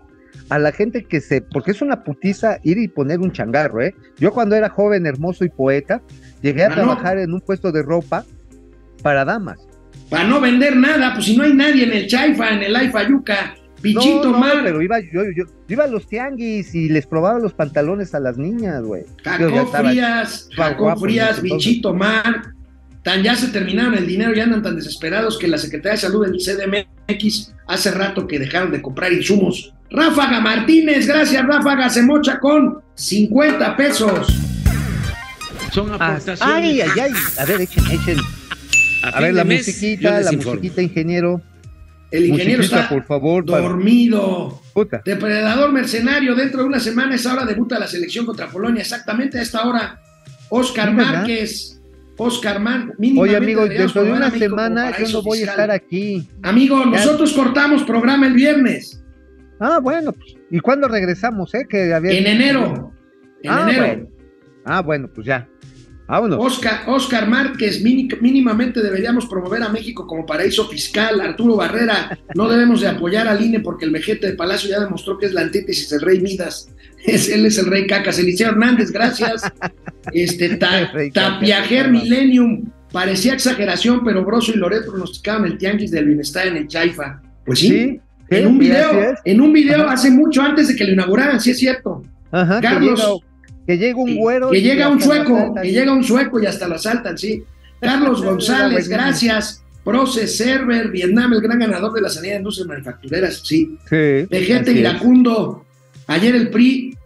Speaker 5: a la gente que se, porque es una putiza ir y poner un changarro, ¿eh? Yo cuando era joven, hermoso y poeta, llegué a
Speaker 1: Ah, no.
Speaker 5: trabajar en un puesto de ropa para damas.
Speaker 1: Para no vender nada, pues si no hay nadie en el Chaifa, en el Ayuca, Bichito
Speaker 5: no, pero iba yo, yo, yo iba a los tianguis y les probaba los pantalones a las niñas, güey. Estaba-
Speaker 1: Frías,
Speaker 5: en
Speaker 1: Frías. Bichito Mar, tan ya se terminaron el dinero y andan tan desesperados que la Secretaría de Salud del CDMX hace rato que dejaron de comprar insumos. Ráfaga Martínez, gracias Ráfaga, se mocha con 50 pesos.
Speaker 6: Son aportaciones.
Speaker 5: Ay, ay, ay. A ver, echen, echen. A ver, la musiquita, la
Speaker 6: informo.
Speaker 5: musiquita, ingeniero.
Speaker 1: El ingeniero
Speaker 5: Musiquita,
Speaker 1: está
Speaker 5: por favor,
Speaker 1: dormido.
Speaker 5: Puta.
Speaker 1: Depredador mercenario, dentro de una semana, esa hora debuta la selección contra Polonia, exactamente a esta hora. Oscar. Márquez, Oscar Márquez.
Speaker 5: Oye, amigo, dentro de una semana yo no voy a estar aquí.
Speaker 1: Amigo, nosotros cortamos programa el viernes,
Speaker 5: Ah, bueno, pues, ¿y cuándo regresamos, eh? Que había...
Speaker 1: en enero. En
Speaker 5: ah,
Speaker 1: enero.
Speaker 5: Bueno. Ah, bueno, pues ya. Vámonos.
Speaker 1: Oscar, Oscar Márquez, mínimamente deberíamos promover a México como paraíso fiscal. Arturo Barrera, no debemos de apoyar al INE porque el vejete de Palacio ya demostró que es la antítesis del rey Midas. Es, él es el rey Cacas. Eliseo Hernández, gracias. Este, ta- Tapiajer. Millennium, parecía exageración, pero Broso y Loret pronosticaban el tianguis del bienestar en el Chaifa. Pues sí, en un video, en un video
Speaker 5: Ajá.
Speaker 1: hace mucho antes de que lo inauguraran, sí es cierto.
Speaker 5: Ajá,
Speaker 1: Carlos-
Speaker 5: que llega un güero.
Speaker 1: Que llega un sueco, que llega un sueco y hasta lo asaltan, sí. Carlos González, gracias. Proces Server, Vietnam, el gran ganador de la sanidad de industrias manufactureras, sí.
Speaker 5: Sí.
Speaker 1: Iracundo, ayer el PRI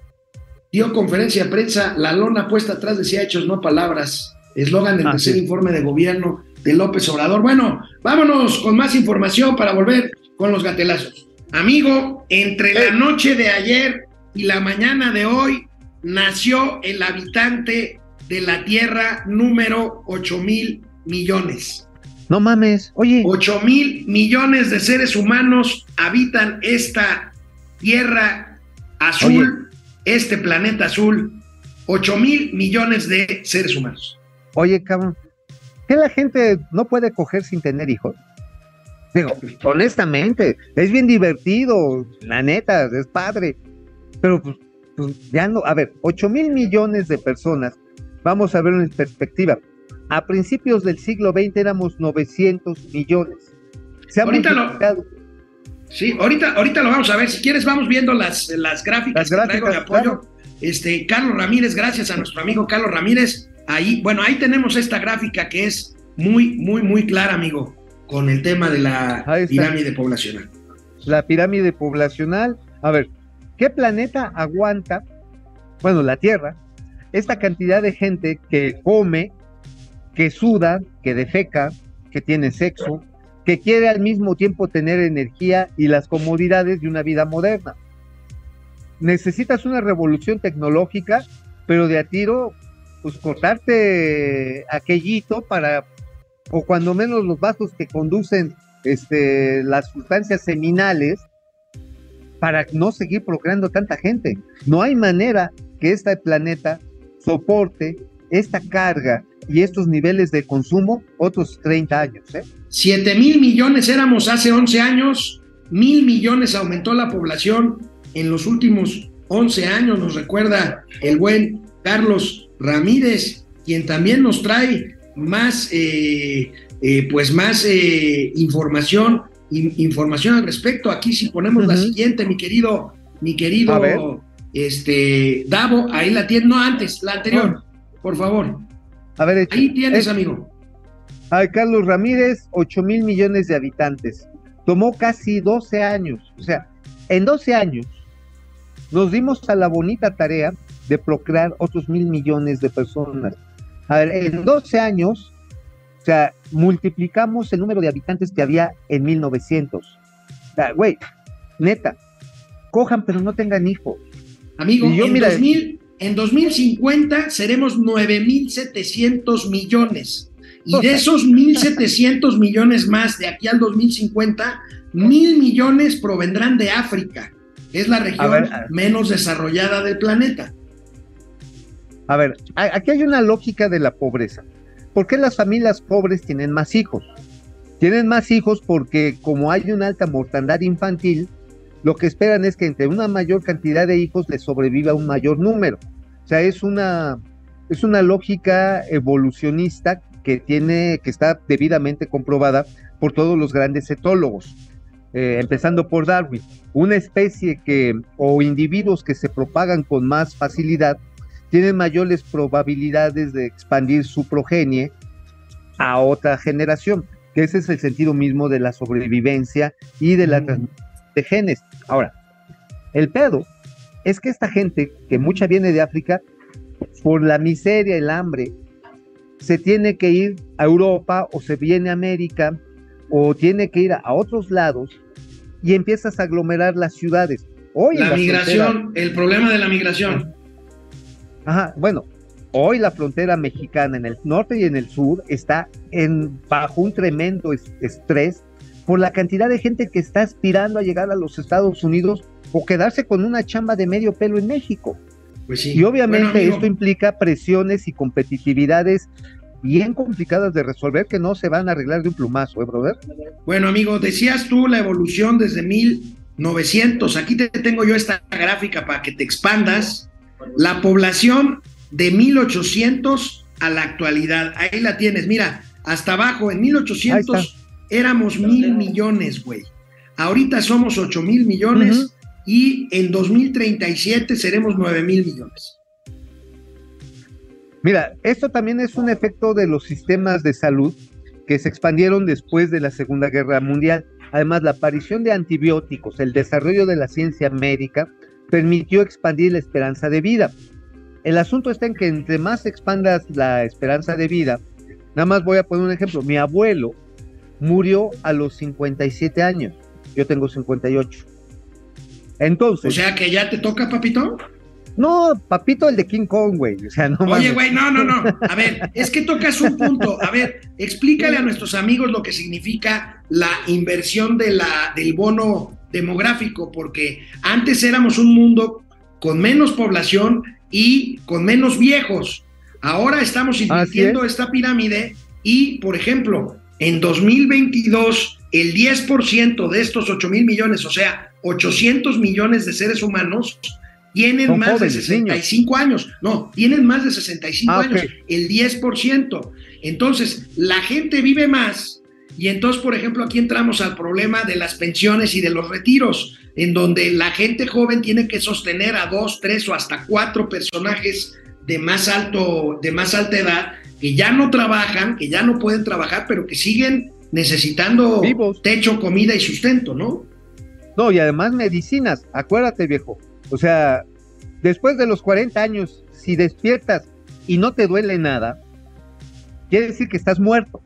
Speaker 1: dio conferencia de prensa, la lona puesta atrás decía hechos, no palabras. Eslogan del tercer informe de gobierno de López Obrador. Bueno, vámonos con más información para volver con los gatelazos. Amigo, entre la noche de ayer y la mañana de hoy nació el habitante de la Tierra número 8 mil millones.
Speaker 5: No mames. Oye,
Speaker 1: 8 mil millones de seres humanos habitan esta tierra azul, este planeta azul, 8 mil millones de seres humanos.
Speaker 5: Oye, cabrón, ¿qué la gente no puede coger sin tener hijos? Digo, honestamente, es bien divertido, la neta, es padre, pero pues, pues ya no, a ver, 8 mil millones de personas, vamos a ver en perspectiva, a principios del siglo XX éramos 900 millones. Se ha
Speaker 1: Ahorita lo-. Sí, ahorita, ahorita lo vamos a ver. Si quieres, vamos viendo las, las gráficas
Speaker 5: Las
Speaker 1: que traigo de
Speaker 5: gráficas,
Speaker 1: apoyo. Este, Carlos Ramírez, gracias a nuestro amigo Carlos Ramírez. Ahí, bueno, ahí tenemos esta gráfica que es muy, muy, muy clara, amigo, con el tema de la pirámide poblacional.
Speaker 5: la pirámide poblacional. A ver, ¿qué planeta aguanta, bueno, la Tierra, esta cantidad de gente que come, que suda, que defeca, que tiene sexo, que quiere al mismo tiempo tener energía y las comodidades de una vida moderna? Necesitas una revolución tecnológica, pero de a tiro, pues cortarte aquellito para, o cuando menos los vasos que conducen este, las sustancias seminales para no seguir procreando tanta gente. No hay manera que este planeta soporte esta carga y estos niveles de consumo otros 30 años. ¿eh?
Speaker 1: 7 mil millones éramos hace 11 años, mil millones aumentó la población en los últimos 11 años, nos recuerda el buen Carlos Ramírez, quien también nos trae más, eh, eh, pues más eh, información, in- información al respecto. Aquí si ponemos la siguiente, mi querido, mi querido,
Speaker 5: A ver.
Speaker 1: este, Davo, ahí la tienes, no antes, la anterior, por favor.
Speaker 5: A ver.
Speaker 1: Ahí tienes,
Speaker 5: Es-
Speaker 1: amigo.
Speaker 5: a Carlos Ramírez, 8 mil millones de habitantes. Tomó casi 12 años. O sea, en 12 años nos dimos a la bonita tarea de procrear otros mil millones de personas. A ver, en 12 años, sea, multiplicamos el número de habitantes que había en 1900. O sea, güey, neta, cojan pero no tengan hijos.
Speaker 1: Amigo,
Speaker 5: yo,
Speaker 1: en,
Speaker 5: mira,
Speaker 1: 2000, en 2050 seremos 9.700 millones. Y
Speaker 5: O
Speaker 1: de esos 1.700 millones más de aquí al 2050, mil millones provendrán de África. que Es la región
Speaker 5: ver, a-
Speaker 1: menos desarrollada del planeta.
Speaker 5: A ver, aquí hay una lógica de la pobreza. ¿Por qué las familias pobres tienen más hijos? Tienen más hijos porque como hay una alta mortandad infantil, lo que esperan es que entre una mayor cantidad de hijos les sobreviva un mayor número. O sea, es una, es una lógica evolucionista que tiene, que está debidamente comprobada por todos los grandes etólogos, eh, empezando por Darwin. Una especie que, o individuos que se propagan con más facilidad, tienen mayores probabilidades de expandir su progenie a otra generación, que ese es el sentido mismo de la sobrevivencia y de la
Speaker 1: Mm.
Speaker 5: transmisión de genes. Ahora, el pedo es que esta gente, que mucha viene de África, por la miseria, el hambre, se tiene que ir a Europa o se viene a América o tiene que ir a, otros lados y empiezas a aglomerar las ciudades. Hoy
Speaker 1: La
Speaker 5: la
Speaker 1: migración,
Speaker 5: frontera-
Speaker 1: el problema de la migración.
Speaker 5: Ajá, bueno, hoy la frontera mexicana en el norte y en el sur está en, bajo un tremendo es- estrés por la cantidad de gente que está aspirando a llegar a los Estados Unidos o quedarse con una chamba de medio pelo en México.
Speaker 1: Pues sí.
Speaker 5: Y obviamente
Speaker 1: Bueno,
Speaker 5: esto implica presiones y competitividades bien complicadas de resolver que no se van a arreglar de un plumazo, ¿eh, brother?
Speaker 1: Bueno, amigo, decías tú la evolución desde 1900. Aquí te tengo yo esta gráfica para que te expandas. La población de 1800 a la actualidad. Ahí la tienes. Mira, hasta abajo, en
Speaker 5: Ahí
Speaker 1: 1800 éramos mil millones, güey. Ahorita somos 8 mil millones
Speaker 5: Ujú.
Speaker 1: y en 2037 seremos 9 mil millones.
Speaker 5: Mira, esto también es un efecto de los sistemas de salud que se expandieron después de la Segunda Guerra Mundial. Además, la aparición de antibióticos, el desarrollo de la ciencia médica, permitió expandir la esperanza de vida. El asunto está en que entre más expandas la esperanza de vida, nada más voy a poner un ejemplo, mi abuelo murió a los 57 años, yo tengo 58. Entonces,
Speaker 1: O sea que ya te toca, papito.
Speaker 5: No, papito el de King Kong, güey, o sea, no
Speaker 1: Oye, güey, no, no, no. A ver, es que tocas un punto. A ver, explícale a nuestros amigos lo que significa la inversión de la, del bono demográfico, porque antes éramos un mundo con menos población y con menos viejos. Ahora estamos invirtiendo esta pirámide y, por ejemplo, en 2022, el 10% de estos 8 mil millones, o sea, 800 millones de seres humanos, tienen más de 65 años. No, tienen más de 65 ah, años, el 10%. Entonces, la gente vive más y entonces, por ejemplo, aquí entramos al problema de las pensiones y de los retiros, en donde la gente joven tiene que sostener a dos, tres o hasta cuatro personajes de más alto, de más alta edad, que ya no trabajan, que ya no pueden trabajar, pero que siguen necesitando techo, comida y sustento, ¿no?
Speaker 5: No, y además medicinas, acuérdate viejo, o sea, después de los 40 años, si despiertas y no te duele nada, quiere decir que estás muerto.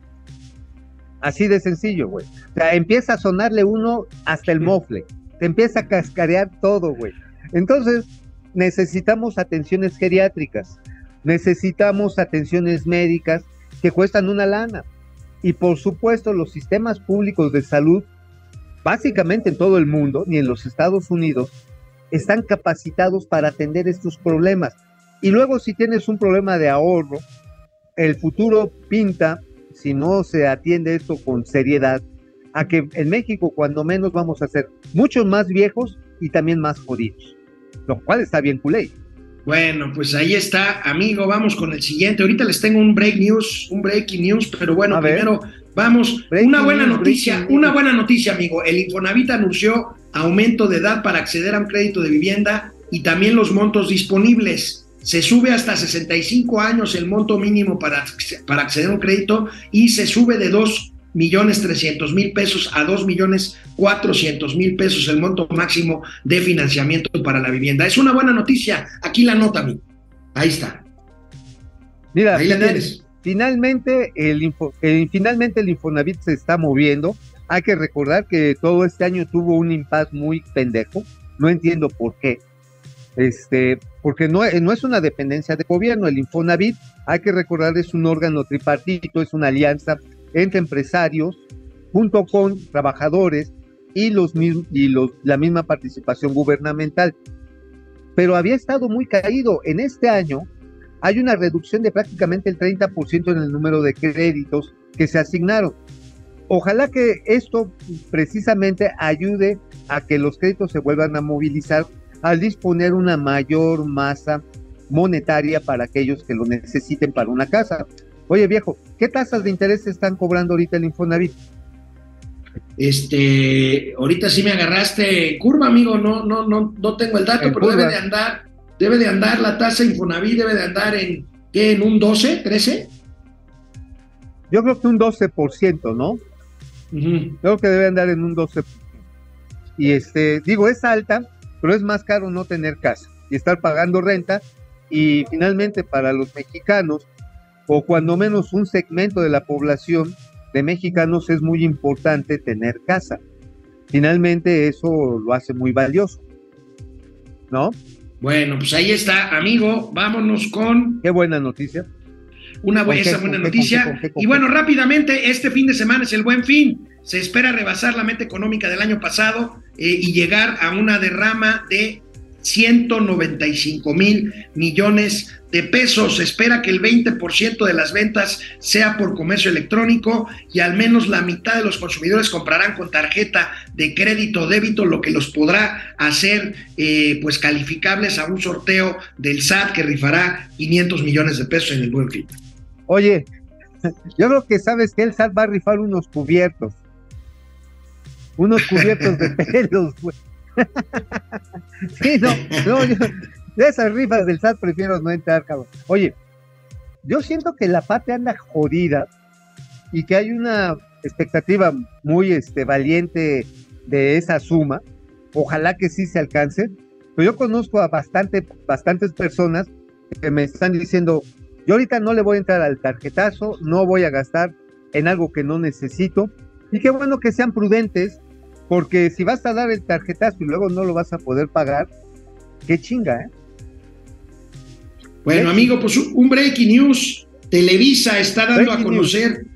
Speaker 5: Así de sencillo, güey. O sea, empieza a sonarle uno hasta el mofle. Te empieza a cascarear todo, güey. Entonces, necesitamos atenciones geriátricas. Necesitamos atenciones médicas que cuestan una lana. Y por supuesto, los sistemas públicos de salud, básicamente en todo el mundo, ni en los Estados Unidos, están capacitados para atender estos problemas. Y luego si tienes un problema de ahorro, el futuro pinta si no se atiende esto con seriedad, a que en México cuando menos vamos a ser muchos más viejos y también más jodidos, lo cual está bien culé.
Speaker 1: Bueno, pues ahí está, amigo, vamos con el siguiente. Ahorita les tengo un break news, un breaking news, pero bueno, primero vamos, una buena noticia, una buena noticia, amigo. El Infonavit anunció aumento de edad para acceder a un crédito de vivienda y también los montos disponibles. Se sube hasta 65 años el monto mínimo para, para acceder a un crédito y se sube de 2 millones 300 mil pesos a 2 millones 400 mil pesos el monto máximo de financiamiento para la vivienda. Es una buena noticia. Aquí la nota, amigo. Ahí está.
Speaker 5: Mira, Ahí la tienes. Finalmente el, finalmente el Infonavit se está moviendo. Hay que recordar que todo este año tuvo un impas muy pendejo. No entiendo por qué este, porque no, no es una dependencia de gobierno, el Infonavit, hay que recordar, es un órgano tripartito, es una alianza entre empresarios, junto con trabajadores y, los, y los, la misma participación gubernamental. Pero había estado muy caído. En este año hay una reducción de prácticamente el 30% en el número de créditos que se asignaron. Ojalá que esto precisamente ayude a que los créditos se vuelvan a movilizar al disponer una mayor masa monetaria para aquellos que lo necesiten para una casa. Oye viejo, ¿qué tasas de interés están cobrando ahorita el Infonavit?
Speaker 1: Este, ahorita sí me agarraste curva, amigo, no, no, no, no tengo el dato, pero debe de andar, debe de andar la tasa Infonavit, debe de andar en, ¿qué? ¿En un 12, 13?
Speaker 5: Yo creo que un 12%, ¿no? Creo que debe andar en un 12%. Y este, digo, es alta, pero es más caro no tener casa y estar pagando renta y finalmente para los mexicanos o cuando menos un segmento de la población de mexicanos es muy importante tener casa. Finalmente eso lo hace muy valioso. ¿No?
Speaker 1: Bueno, pues ahí está, amigo. Vámonos con.
Speaker 5: Qué buena noticia.
Speaker 1: Una buena, buena noticia. y bueno, rápidamente, este fin de semana es el buen fin. Se espera rebasar la meta económica del año pasado eh, y llegar a una derrama de 195 mil millones de pesos. Se espera que el 20% de las ventas sea por comercio electrónico y al menos la mitad de los consumidores comprarán con tarjeta de crédito o débito, lo que los podrá hacer eh, pues calificables a un sorteo del SAT que rifará 500 millones de pesos en el buen fin.
Speaker 5: Oye, yo creo que sabes que el SAT va a rifar unos cubiertos unos cubiertos de pelos, güey. sí, no, no, yo, de esas rifas del SAT prefiero no entrar, cabrón. Oye, yo siento que la patria anda jodida y que hay una expectativa muy este, valiente de esa suma. Ojalá que sí se alcance. Pero yo conozco a bastante, bastantes personas que me están diciendo, yo ahorita no le voy a entrar al tarjetazo, no voy a gastar en algo que no necesito. Y qué bueno que sean prudentes porque si vas a dar el tarjetazo y luego no lo vas a poder pagar, qué chinga, ¿eh?
Speaker 1: Bueno, amigo, pues un breaking news. Televisa está dando a conocer,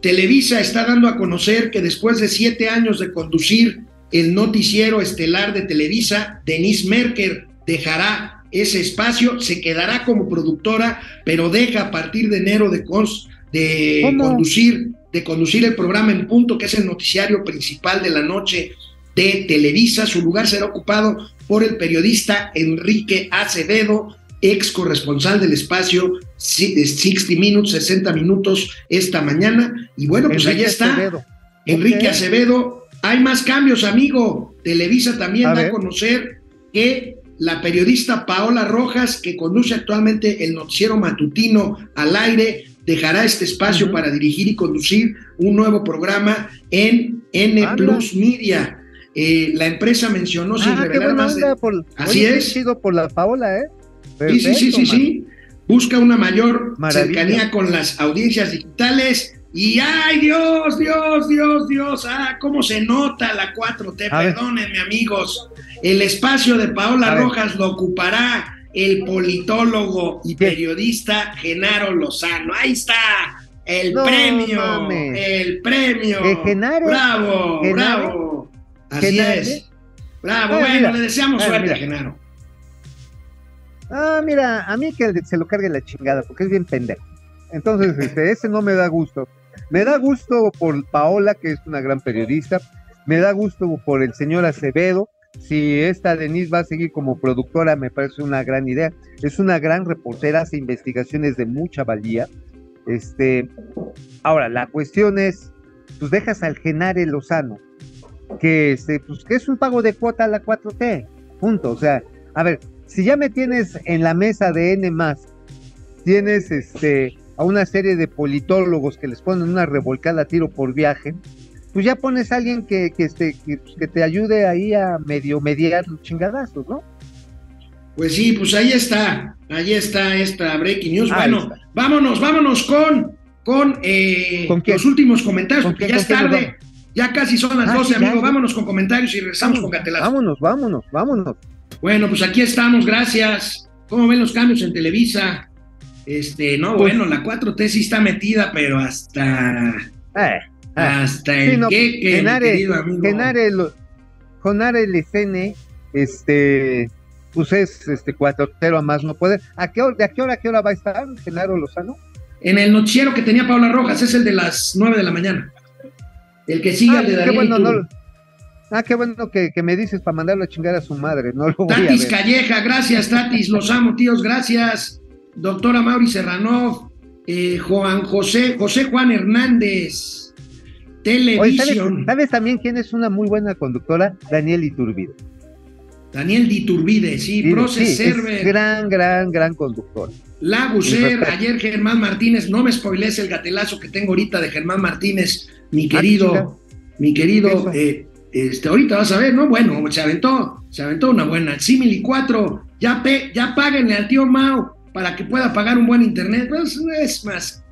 Speaker 1: Televisa está dando a conocer que después de siete años de conducir el noticiero estelar de Televisa, Denise Merker dejará ese espacio, se quedará como productora, pero deja a partir de enero de, cons- de
Speaker 5: ¿Cómo?
Speaker 1: conducir, de conducir el programa en punto, que es el noticiario principal de la noche de Televisa. Su lugar será ocupado por el periodista Enrique Acevedo, ex corresponsal del espacio si- de 60 Minutes, 60 minutos esta mañana. Y bueno, pues
Speaker 5: Enrique
Speaker 1: ahí está.
Speaker 5: Acevedo.
Speaker 1: Enrique. Acevedo. Hay más cambios, amigo. Televisa también
Speaker 5: A
Speaker 1: da a conocer que la periodista Paola Rojas, que conduce actualmente el noticiero matutino al aire, dejará este espacio para dirigir y conducir un nuevo programa en N
Speaker 5: Ah,
Speaker 1: Plus Media. Eh, la empresa mencionó sin
Speaker 5: Ah, qué
Speaker 1: revelar más de-.
Speaker 5: Por...
Speaker 1: Así
Speaker 5: Oye,
Speaker 1: es.
Speaker 5: chido por la Paola, ¿eh?
Speaker 1: Sí, sí, sí, sí, sí. Busca una mayor
Speaker 5: Maravilla.
Speaker 1: cercanía con las audiencias digitales. Y ay, Dios, Dios, Dios, Dios, ah, cómo se nota la 4T,
Speaker 5: A ver.
Speaker 1: perdónenme amigos. El espacio de Paola
Speaker 5: A ver.
Speaker 1: Rojas lo ocupará el politólogo y periodista Genaro Lozano. Ahí está, el
Speaker 5: No
Speaker 1: premio,
Speaker 5: mames.
Speaker 1: el premio.
Speaker 5: ¿Que Genaro?
Speaker 1: Bravo,
Speaker 5: ¿Genaro?
Speaker 1: bravo. Así
Speaker 5: ¿Genaro?
Speaker 1: es. Bravo,
Speaker 5: Ah,
Speaker 1: bueno,
Speaker 5: mira.
Speaker 1: le deseamos
Speaker 5: Ah,
Speaker 1: suerte
Speaker 5: mira.
Speaker 1: a Genaro.
Speaker 5: Ah, mira, a mí que se lo cargue la chingada, porque es bien pendejo. Entonces, este, ese no me da gusto. Me da gusto por Paola, que es una gran periodista. Me da gusto por el señor Acevedo. Si esta Denise va a seguir como productora, me parece una gran idea. Es una gran reportera, hace investigaciones de mucha valía. Este, ahora, la cuestión es, pues dejas al Genare Lozano, que, este, pues, que es un pago de cuota a la 4T, punto. O sea, a ver, si ya me tienes en la mesa de N tienes este a una serie de politólogos que les ponen una revolcada tiro por viaje, pues ya pones a alguien que, que, este, que, que te ayude ahí a medio mediar los chingadazos, ¿no?
Speaker 1: Pues sí, pues ahí está, ahí está esta breaking news.
Speaker 5: Ahí
Speaker 1: bueno,
Speaker 5: está.
Speaker 1: vámonos, vámonos con, con, eh,
Speaker 5: ¿Con
Speaker 1: los últimos comentarios,
Speaker 5: ¿Con
Speaker 1: porque ya es tarde, ya casi son las
Speaker 5: Ah,
Speaker 1: 12,
Speaker 5: sí, ya,
Speaker 1: amigo.
Speaker 5: ya.
Speaker 1: Vámonos con comentarios y regresamos con Gatelazo.
Speaker 5: Vámonos, vámonos, vámonos.
Speaker 1: Bueno, pues aquí estamos, gracias. ¿Cómo ven los cambios en Televisa? Este, no,
Speaker 5: Pues-
Speaker 1: bueno, la 4T sí está metida, pero hasta,
Speaker 5: Eh,
Speaker 1: hasta el
Speaker 5: sí, no,
Speaker 1: que, que,
Speaker 5: Genare,
Speaker 1: querido amigo.
Speaker 5: Genare, lo- Genare este, pues es este cuatrotero a más no poder. ¿A qué hora, de a qué hora, a qué hora va a estar Genaro Lozano?
Speaker 1: En el noticiero que tenía Paula Rojas, es el de las 9 de la mañana. El que sigue
Speaker 5: Ah,
Speaker 1: el de
Speaker 5: qué
Speaker 1: Daniel
Speaker 5: bueno, no, ah, qué bueno que, que me dices para mandarlo a chingar a su madre, no lo
Speaker 1: Tatis. Calleja, gracias Tatis, los amo tíos, gracias. Doctora Mauri Serranov, eh, Juan José, José Juan Hernández,
Speaker 5: Oye, ¿sabes,
Speaker 1: Televisión,
Speaker 5: sabes también quién es una muy buena conductora? Daniel Iturbide.
Speaker 1: Daniel Diturbide, sí,
Speaker 5: Sí,
Speaker 1: Proces
Speaker 5: sí,
Speaker 1: Server,
Speaker 5: gran, gran, gran conductor.
Speaker 1: Laguser, ayer Germán Martínez, no me spoilees el gatelazo que tengo ahorita de Germán Martínez, mi
Speaker 5: Ah,
Speaker 1: querido, mi querido, eh, este, ahorita vas a ver, ¿no? Bueno, se aventó, se aventó una buena. Simili 4, ya, pe, ya páguenle al tío Mao para que pueda pagar un buen internet, pues es más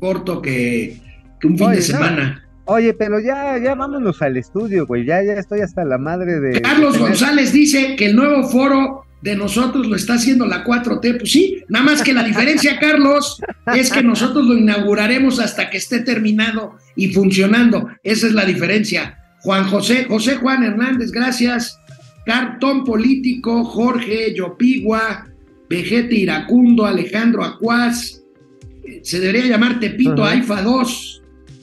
Speaker 1: corto que, que un fin
Speaker 5: Oye,
Speaker 1: de
Speaker 5: no.
Speaker 1: semana.
Speaker 5: Oye, pero ya, ya vámonos al estudio, güey. Ya, ya estoy hasta la madre de.
Speaker 1: Carlos
Speaker 5: de
Speaker 1: González dice que el nuevo foro de nosotros lo está haciendo la 4T. Pues sí, nada más que la diferencia, Carlos, es que nosotros lo inauguraremos hasta que esté terminado y funcionando. Esa es la diferencia. Juan José, José Juan Hernández, gracias. Cartón Político, Jorge Yopigua, Vegete Iracundo, Alejandro Acuaz, eh, se debería llamar Tepito. AIFA 2,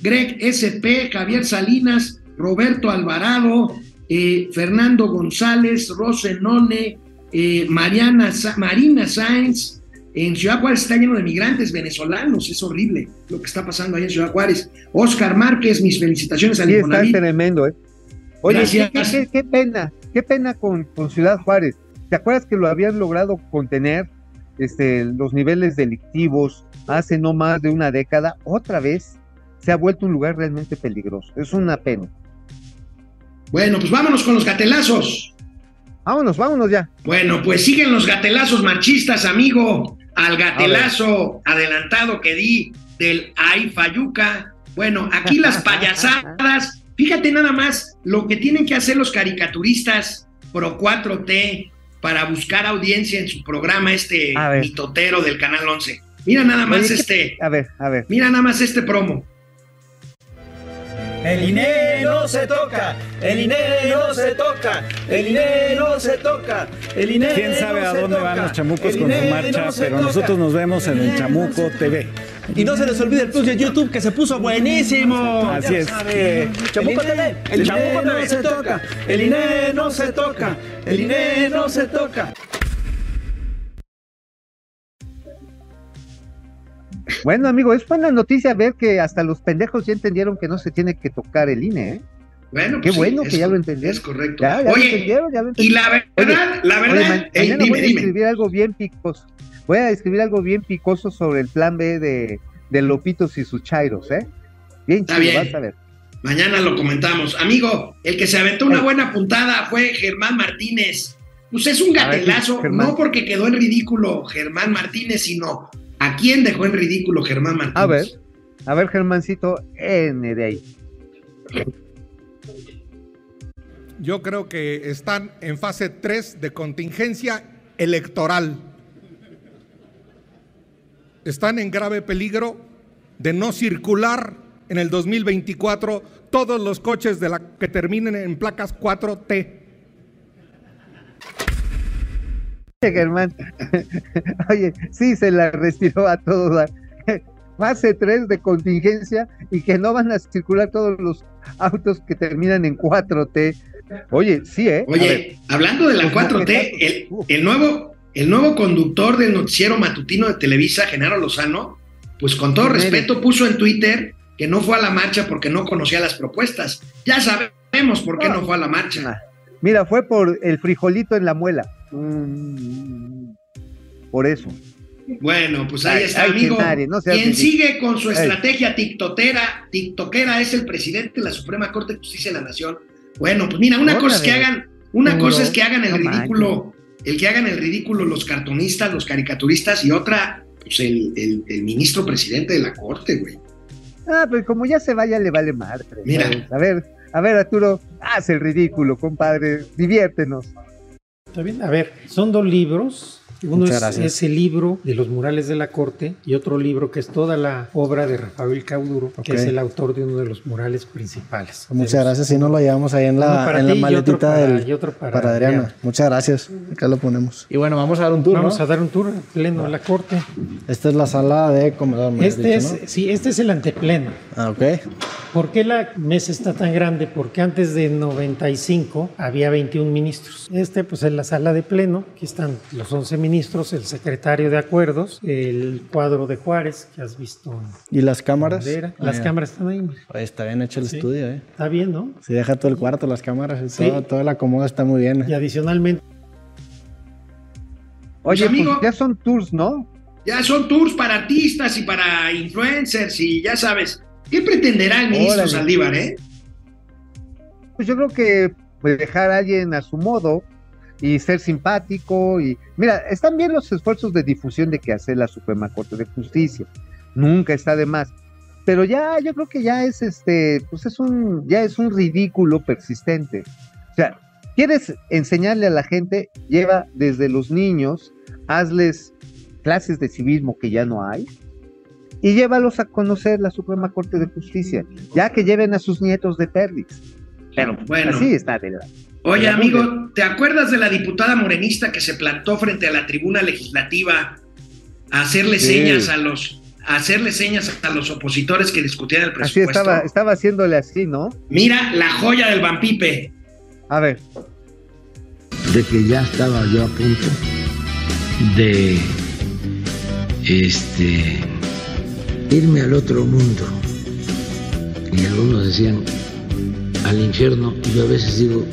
Speaker 1: Greg SP, Javier Salinas, Roberto Alvarado, eh, Fernando González, Rosenone, eh, Mariana, Marina Sáenz. En Ciudad Juárez está lleno de migrantes venezolanos, es horrible lo que está pasando ahí en Ciudad Juárez. Oscar Márquez, mis felicitaciones al
Speaker 5: Sí, está tremendo, ¿eh? Oye, qué- qué pena, qué pena con, con Ciudad Juárez. ¿Te acuerdas que lo habían logrado contener este, los niveles delictivos hace no más de una década? Otra vez se ha vuelto un lugar realmente peligroso. Es una pena.
Speaker 1: Bueno, pues vámonos con los gatelazos.
Speaker 5: Vámonos, vámonos ya.
Speaker 1: Bueno, pues siguen los gatelazos machistas, amigo. Al gatelazo adelantado que di del Aifayuca. Bueno, aquí las payasadas. Fíjate nada más lo que tienen que hacer los caricaturistas Pro 4T para buscar audiencia en su programa, este mitotero del Canal 11. Mira nada más
Speaker 5: Oye, ¿qué-
Speaker 1: este,
Speaker 5: A ver, a ver.
Speaker 1: mira nada más este promo.
Speaker 7: El INE no se toca, el INE no se toca, el INE no se toca, el INE
Speaker 8: Quién sabe
Speaker 7: no
Speaker 8: a dónde
Speaker 7: toca,
Speaker 8: van los chamucos con su marcha,
Speaker 7: no
Speaker 8: pero
Speaker 7: toca.
Speaker 8: nosotros nos vemos en el Chamuco
Speaker 7: no
Speaker 8: TV.
Speaker 7: Y no se les olvide el plus de YouTube que se puso buenísimo.
Speaker 8: Así es. Chamuco TV,
Speaker 7: El
Speaker 8: Chamuco
Speaker 7: no
Speaker 8: TV.
Speaker 7: se toca, el INE no se toca, el INE no se toca.
Speaker 5: Bueno, amigo, es buena noticia ver que hasta los pendejos ya entendieron que no se tiene que tocar el INE, ¿eh?
Speaker 1: Bueno,
Speaker 5: Qué
Speaker 1: pues sí,
Speaker 5: bueno
Speaker 1: es
Speaker 5: que ya lo entendieron.
Speaker 1: Es correcto.
Speaker 5: Ya, ya lo
Speaker 1: Oye,
Speaker 5: entendieron, ya lo
Speaker 1: y la verdad, la
Speaker 5: Oye,
Speaker 1: verdad,
Speaker 5: ma-
Speaker 1: ey,
Speaker 5: mañana
Speaker 1: dime,
Speaker 5: voy a
Speaker 1: dime.
Speaker 5: escribir algo bien picoso. Voy a escribir algo bien picoso sobre el plan B de, de Lopitos y sus chairos, ¿eh? Bien
Speaker 1: Está
Speaker 5: chido,
Speaker 1: bien.
Speaker 5: vas a ver.
Speaker 1: Mañana lo comentamos. Amigo, el que se aventó una buena puntada fue Germán Martínez. Pues es un
Speaker 5: A ver,
Speaker 1: gatelazo, no porque quedó en ridículo Germán Martínez, sino a quién dejó en ridículo Germán Martínez.
Speaker 5: A ver, a ver, Germancito, N de ahí.
Speaker 9: Yo creo que están en fase 3 de contingencia electoral. Están en grave peligro de no circular en el 2024 todos los coches de la que terminen en placas 4T.
Speaker 5: Oye, Germán. Oye, sí, se la respiró a todos. Fase 3 de contingencia y que no van a circular todos los autos que terminan en 4T. Oye, sí, ¿eh?
Speaker 1: Oye, hablando de la
Speaker 5: Los
Speaker 1: 4T,
Speaker 5: moquetazos.
Speaker 1: el, el nuevo, el nuevo conductor del noticiero matutino de Televisa, Genaro Lozano, pues con todo
Speaker 5: ¿Quién
Speaker 1: respeto puso en Twitter que no fue a la marcha porque no conocía las propuestas. Ya sabemos por qué
Speaker 5: Ah.
Speaker 1: no fue a la marcha.
Speaker 5: Mira, fue por el frijolito en la muela. Mm, Por eso.
Speaker 1: Bueno, pues ahí está,
Speaker 5: ay,
Speaker 1: amigo.
Speaker 5: No seas
Speaker 1: Quien sigue con su estrategia tiktokera, tiktokera es el presidente de la Suprema Corte de Justicia de la Nación. Bueno, pues mira, una
Speaker 5: Órale.
Speaker 1: cosa es que hagan, una
Speaker 5: Seguro.
Speaker 1: cosa es que hagan el
Speaker 5: No
Speaker 1: ridículo, el que hagan el ridículo los cartonistas, los caricaturistas, y otra, pues el, el- el ministro presidente de la Corte, güey.
Speaker 5: Ah, pues como ya se vaya, le vale madre.
Speaker 1: Mira.
Speaker 5: ¿sabes? A ver, a ver, Arturo, haz el ridículo, compadre. Diviértenos.
Speaker 10: A ver, son dos libros. Uno es ese libro de los murales de la corte y otro libro que es toda la obra de Rafael Cauduro,
Speaker 8: Ok.
Speaker 10: que es el autor de uno de los murales principales.
Speaker 8: Muchas
Speaker 10: los-
Speaker 8: gracias. Si no lo llevamos ahí en la, en la
Speaker 10: ti
Speaker 8: maletita
Speaker 10: para-
Speaker 8: del,
Speaker 10: y otro para
Speaker 8: para Adriana.
Speaker 10: Adriana.
Speaker 8: Muchas gracias. Acá lo ponemos. Y bueno, vamos a dar un tour,
Speaker 10: Vamos
Speaker 8: ¿no?
Speaker 10: a dar un tour al pleno de la corte.
Speaker 8: Esta es la sala de comedor.
Speaker 10: Este
Speaker 8: dicho,
Speaker 10: es, sí, este es el antepleno.
Speaker 8: ¿no? Ah, ok.
Speaker 10: ¿Por qué la mesa está tan grande? Porque antes de 95 había 21 ministros. Este pues es la sala de pleno. Aquí están los 11 ministros, el secretario de acuerdos, el cuadro de Juárez que has visto.
Speaker 8: ¿Y las cámaras?
Speaker 10: bandera.
Speaker 8: Ah,
Speaker 10: Las cámaras están ahí. mira.
Speaker 8: Oye, está bien hecho el
Speaker 10: Sí.
Speaker 8: estudio, ¿eh?
Speaker 10: Está bien, ¿no?
Speaker 8: Se deja todo el cuarto, las cámaras, y
Speaker 10: Sí.
Speaker 8: todo, todo el acomodo está muy bien.
Speaker 10: Y adicionalmente
Speaker 5: Oye,
Speaker 1: Pues, amigo.
Speaker 5: pues ya son tours, ¿no?
Speaker 1: Ya son tours para artistas y para influencers, y ya sabes. ¿Qué pretenderá el ministro
Speaker 5: Órale.
Speaker 1: Saldívar, eh?
Speaker 5: Pues yo creo que pues, dejar a alguien a su modo y ser simpático y mira, están bien los esfuerzos de difusión de que hace la Suprema Corte de Justicia. Nunca está de más. Pero ya yo creo que ya es este, pues es un ya es un ridículo persistente. O sea, quieres enseñarle a la gente, lleva desde los niños, hazles clases de civismo que ya no hay y llévalos a conocer la Suprema Corte de Justicia, ya que lleven a sus nietos de Perlix. Pero
Speaker 1: Bueno.
Speaker 5: así está de la-
Speaker 1: Oye, amigo, ¿te acuerdas de la diputada morenista que se plantó frente a la tribuna legislativa a hacerle
Speaker 5: Sí.
Speaker 1: señas a los a hacerle señas a los opositores que discutían el
Speaker 5: Así
Speaker 1: presupuesto?
Speaker 5: estaba, estaba haciéndole así, ¿no?
Speaker 1: Mira la joya del vampipe.
Speaker 5: A ver,
Speaker 6: de que ya estaba yo a punto de este irme al otro mundo. Y algunos decían al infierno, y yo a veces digo,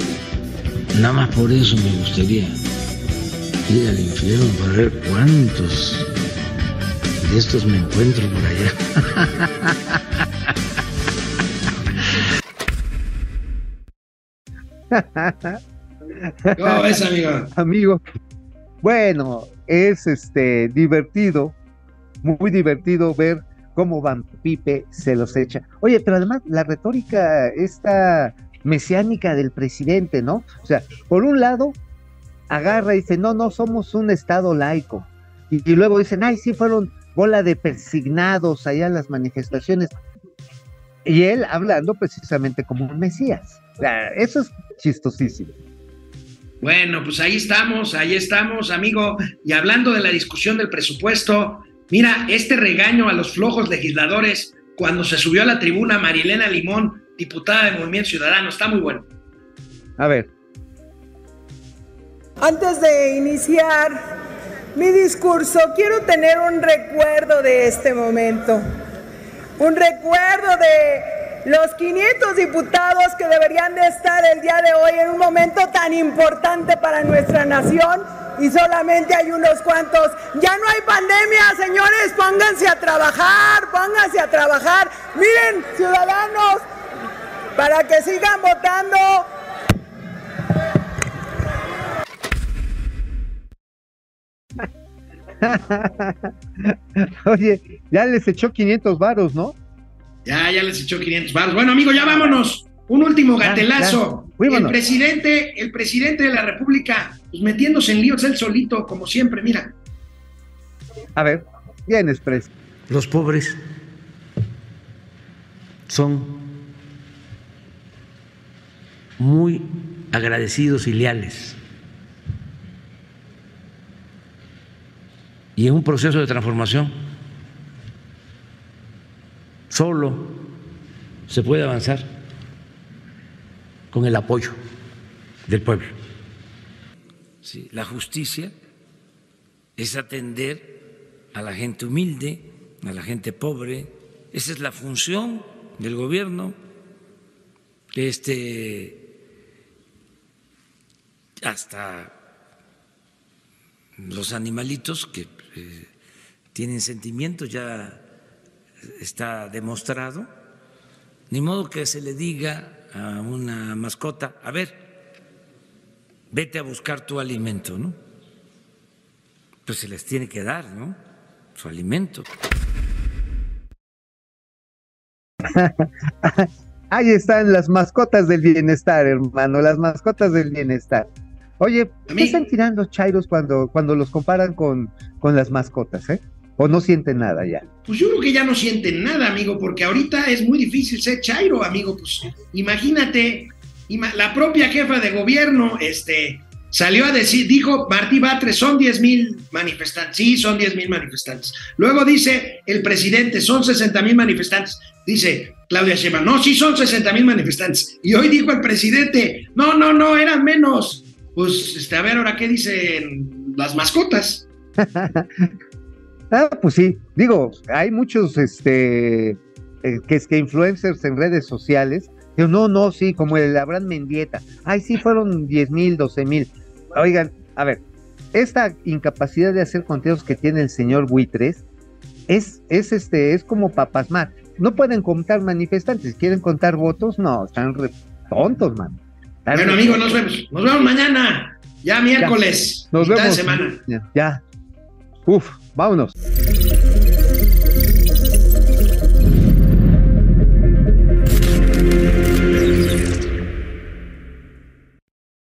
Speaker 6: nada más por eso me gustaría ir al infierno para ver cuántos de estos me encuentro por allá.
Speaker 1: ¿Cómo ves, amigo?
Speaker 5: amigo. Bueno, es este divertido, muy divertido ver cómo Van Pipe se los echa. Oye, pero además la retórica esta mesiánica del presidente, ¿no? O sea, por un lado agarra y dice, no, no somos un estado laico. Y, luego dicen, ay, sí fueron bola de persignados allá en las manifestaciones. Y él hablando precisamente como un Mesías. O sea, eso es chistosísimo.
Speaker 1: Bueno, pues ahí estamos, ahí estamos, amigo. Y hablando de la discusión del presupuesto, mira, este regaño a los flojos legisladores cuando se subió a la tribuna Marielena Limón, diputada de Movimiento Ciudadano, está muy bueno.
Speaker 5: A ver.
Speaker 11: Antes de iniciar mi discurso, quiero tener un recuerdo de este momento. Un recuerdo de los 500 diputados que deberían de estar el día de hoy en un momento tan importante para nuestra nación y solamente hay unos cuantos. Ya no hay pandemia, señores, pónganse a trabajar, pónganse a trabajar. Miren, ciudadanos, para que sigan votando.
Speaker 5: Oye, ya les echó 500 varos, ¿no?
Speaker 1: Ya, ya les echó 500 varos. Bueno, amigo, ya vámonos. Un último gatelazo. el presidente, el presidente de la República, pues metiéndose en líos él solito, como siempre, mira.
Speaker 5: A ver, bien expreso.
Speaker 6: Los pobres son muy agradecidos y leales. Y en un proceso de transformación solo se puede avanzar con el apoyo del pueblo. La justicia es atender a la gente humilde, a la gente pobre. Esa es la función del gobierno. Este, hasta los animalitos que eh, tienen sentimientos ya está demostrado. Ni modo que se le diga a una mascota, a ver, vete a buscar tu alimento, ¿no? Pues se les tiene que dar, ¿no? Su alimento.
Speaker 5: Ahí están las mascotas del bienestar, hermano, las mascotas del bienestar. Oye, ¿qué están tirando chairos cuando, cuando los comparan con, con las mascotas, eh? ¿O no sienten nada ya?
Speaker 1: Pues yo creo que ya no sienten nada, amigo, porque ahorita es muy difícil ser chairo, amigo. Pues imagínate, la propia jefa de gobierno este, salió a decir, dijo Martí Batres, son 10 mil manifestantes. Sí, son 10 mil manifestantes. Luego dice el presidente, son 60 mil manifestantes. Dice Claudia Sheinbaum, no, sí son 60 mil manifestantes. Y hoy dijo el presidente, no, no, no, eran menos. Pues, este, a ver, ahora, ¿qué dicen las mascotas?
Speaker 5: Ah, pues sí, digo, hay muchos este eh, que es que influencers en redes sociales. Digo, no, no, sí, como el Abraham Mendieta. Ay, sí, fueron 10 mil, 12 mil. Oigan, a ver, esta incapacidad de hacer conteos que tiene el señor Buitres es, es este, es como papasmar. No pueden contar manifestantes, quieren contar votos, no, están tontos, man.
Speaker 1: Bueno, amigos, nos vemos. Nos vemos mañana. Ya miércoles.
Speaker 5: nos vemos.
Speaker 1: semana.
Speaker 5: Ya. Uf, vámonos.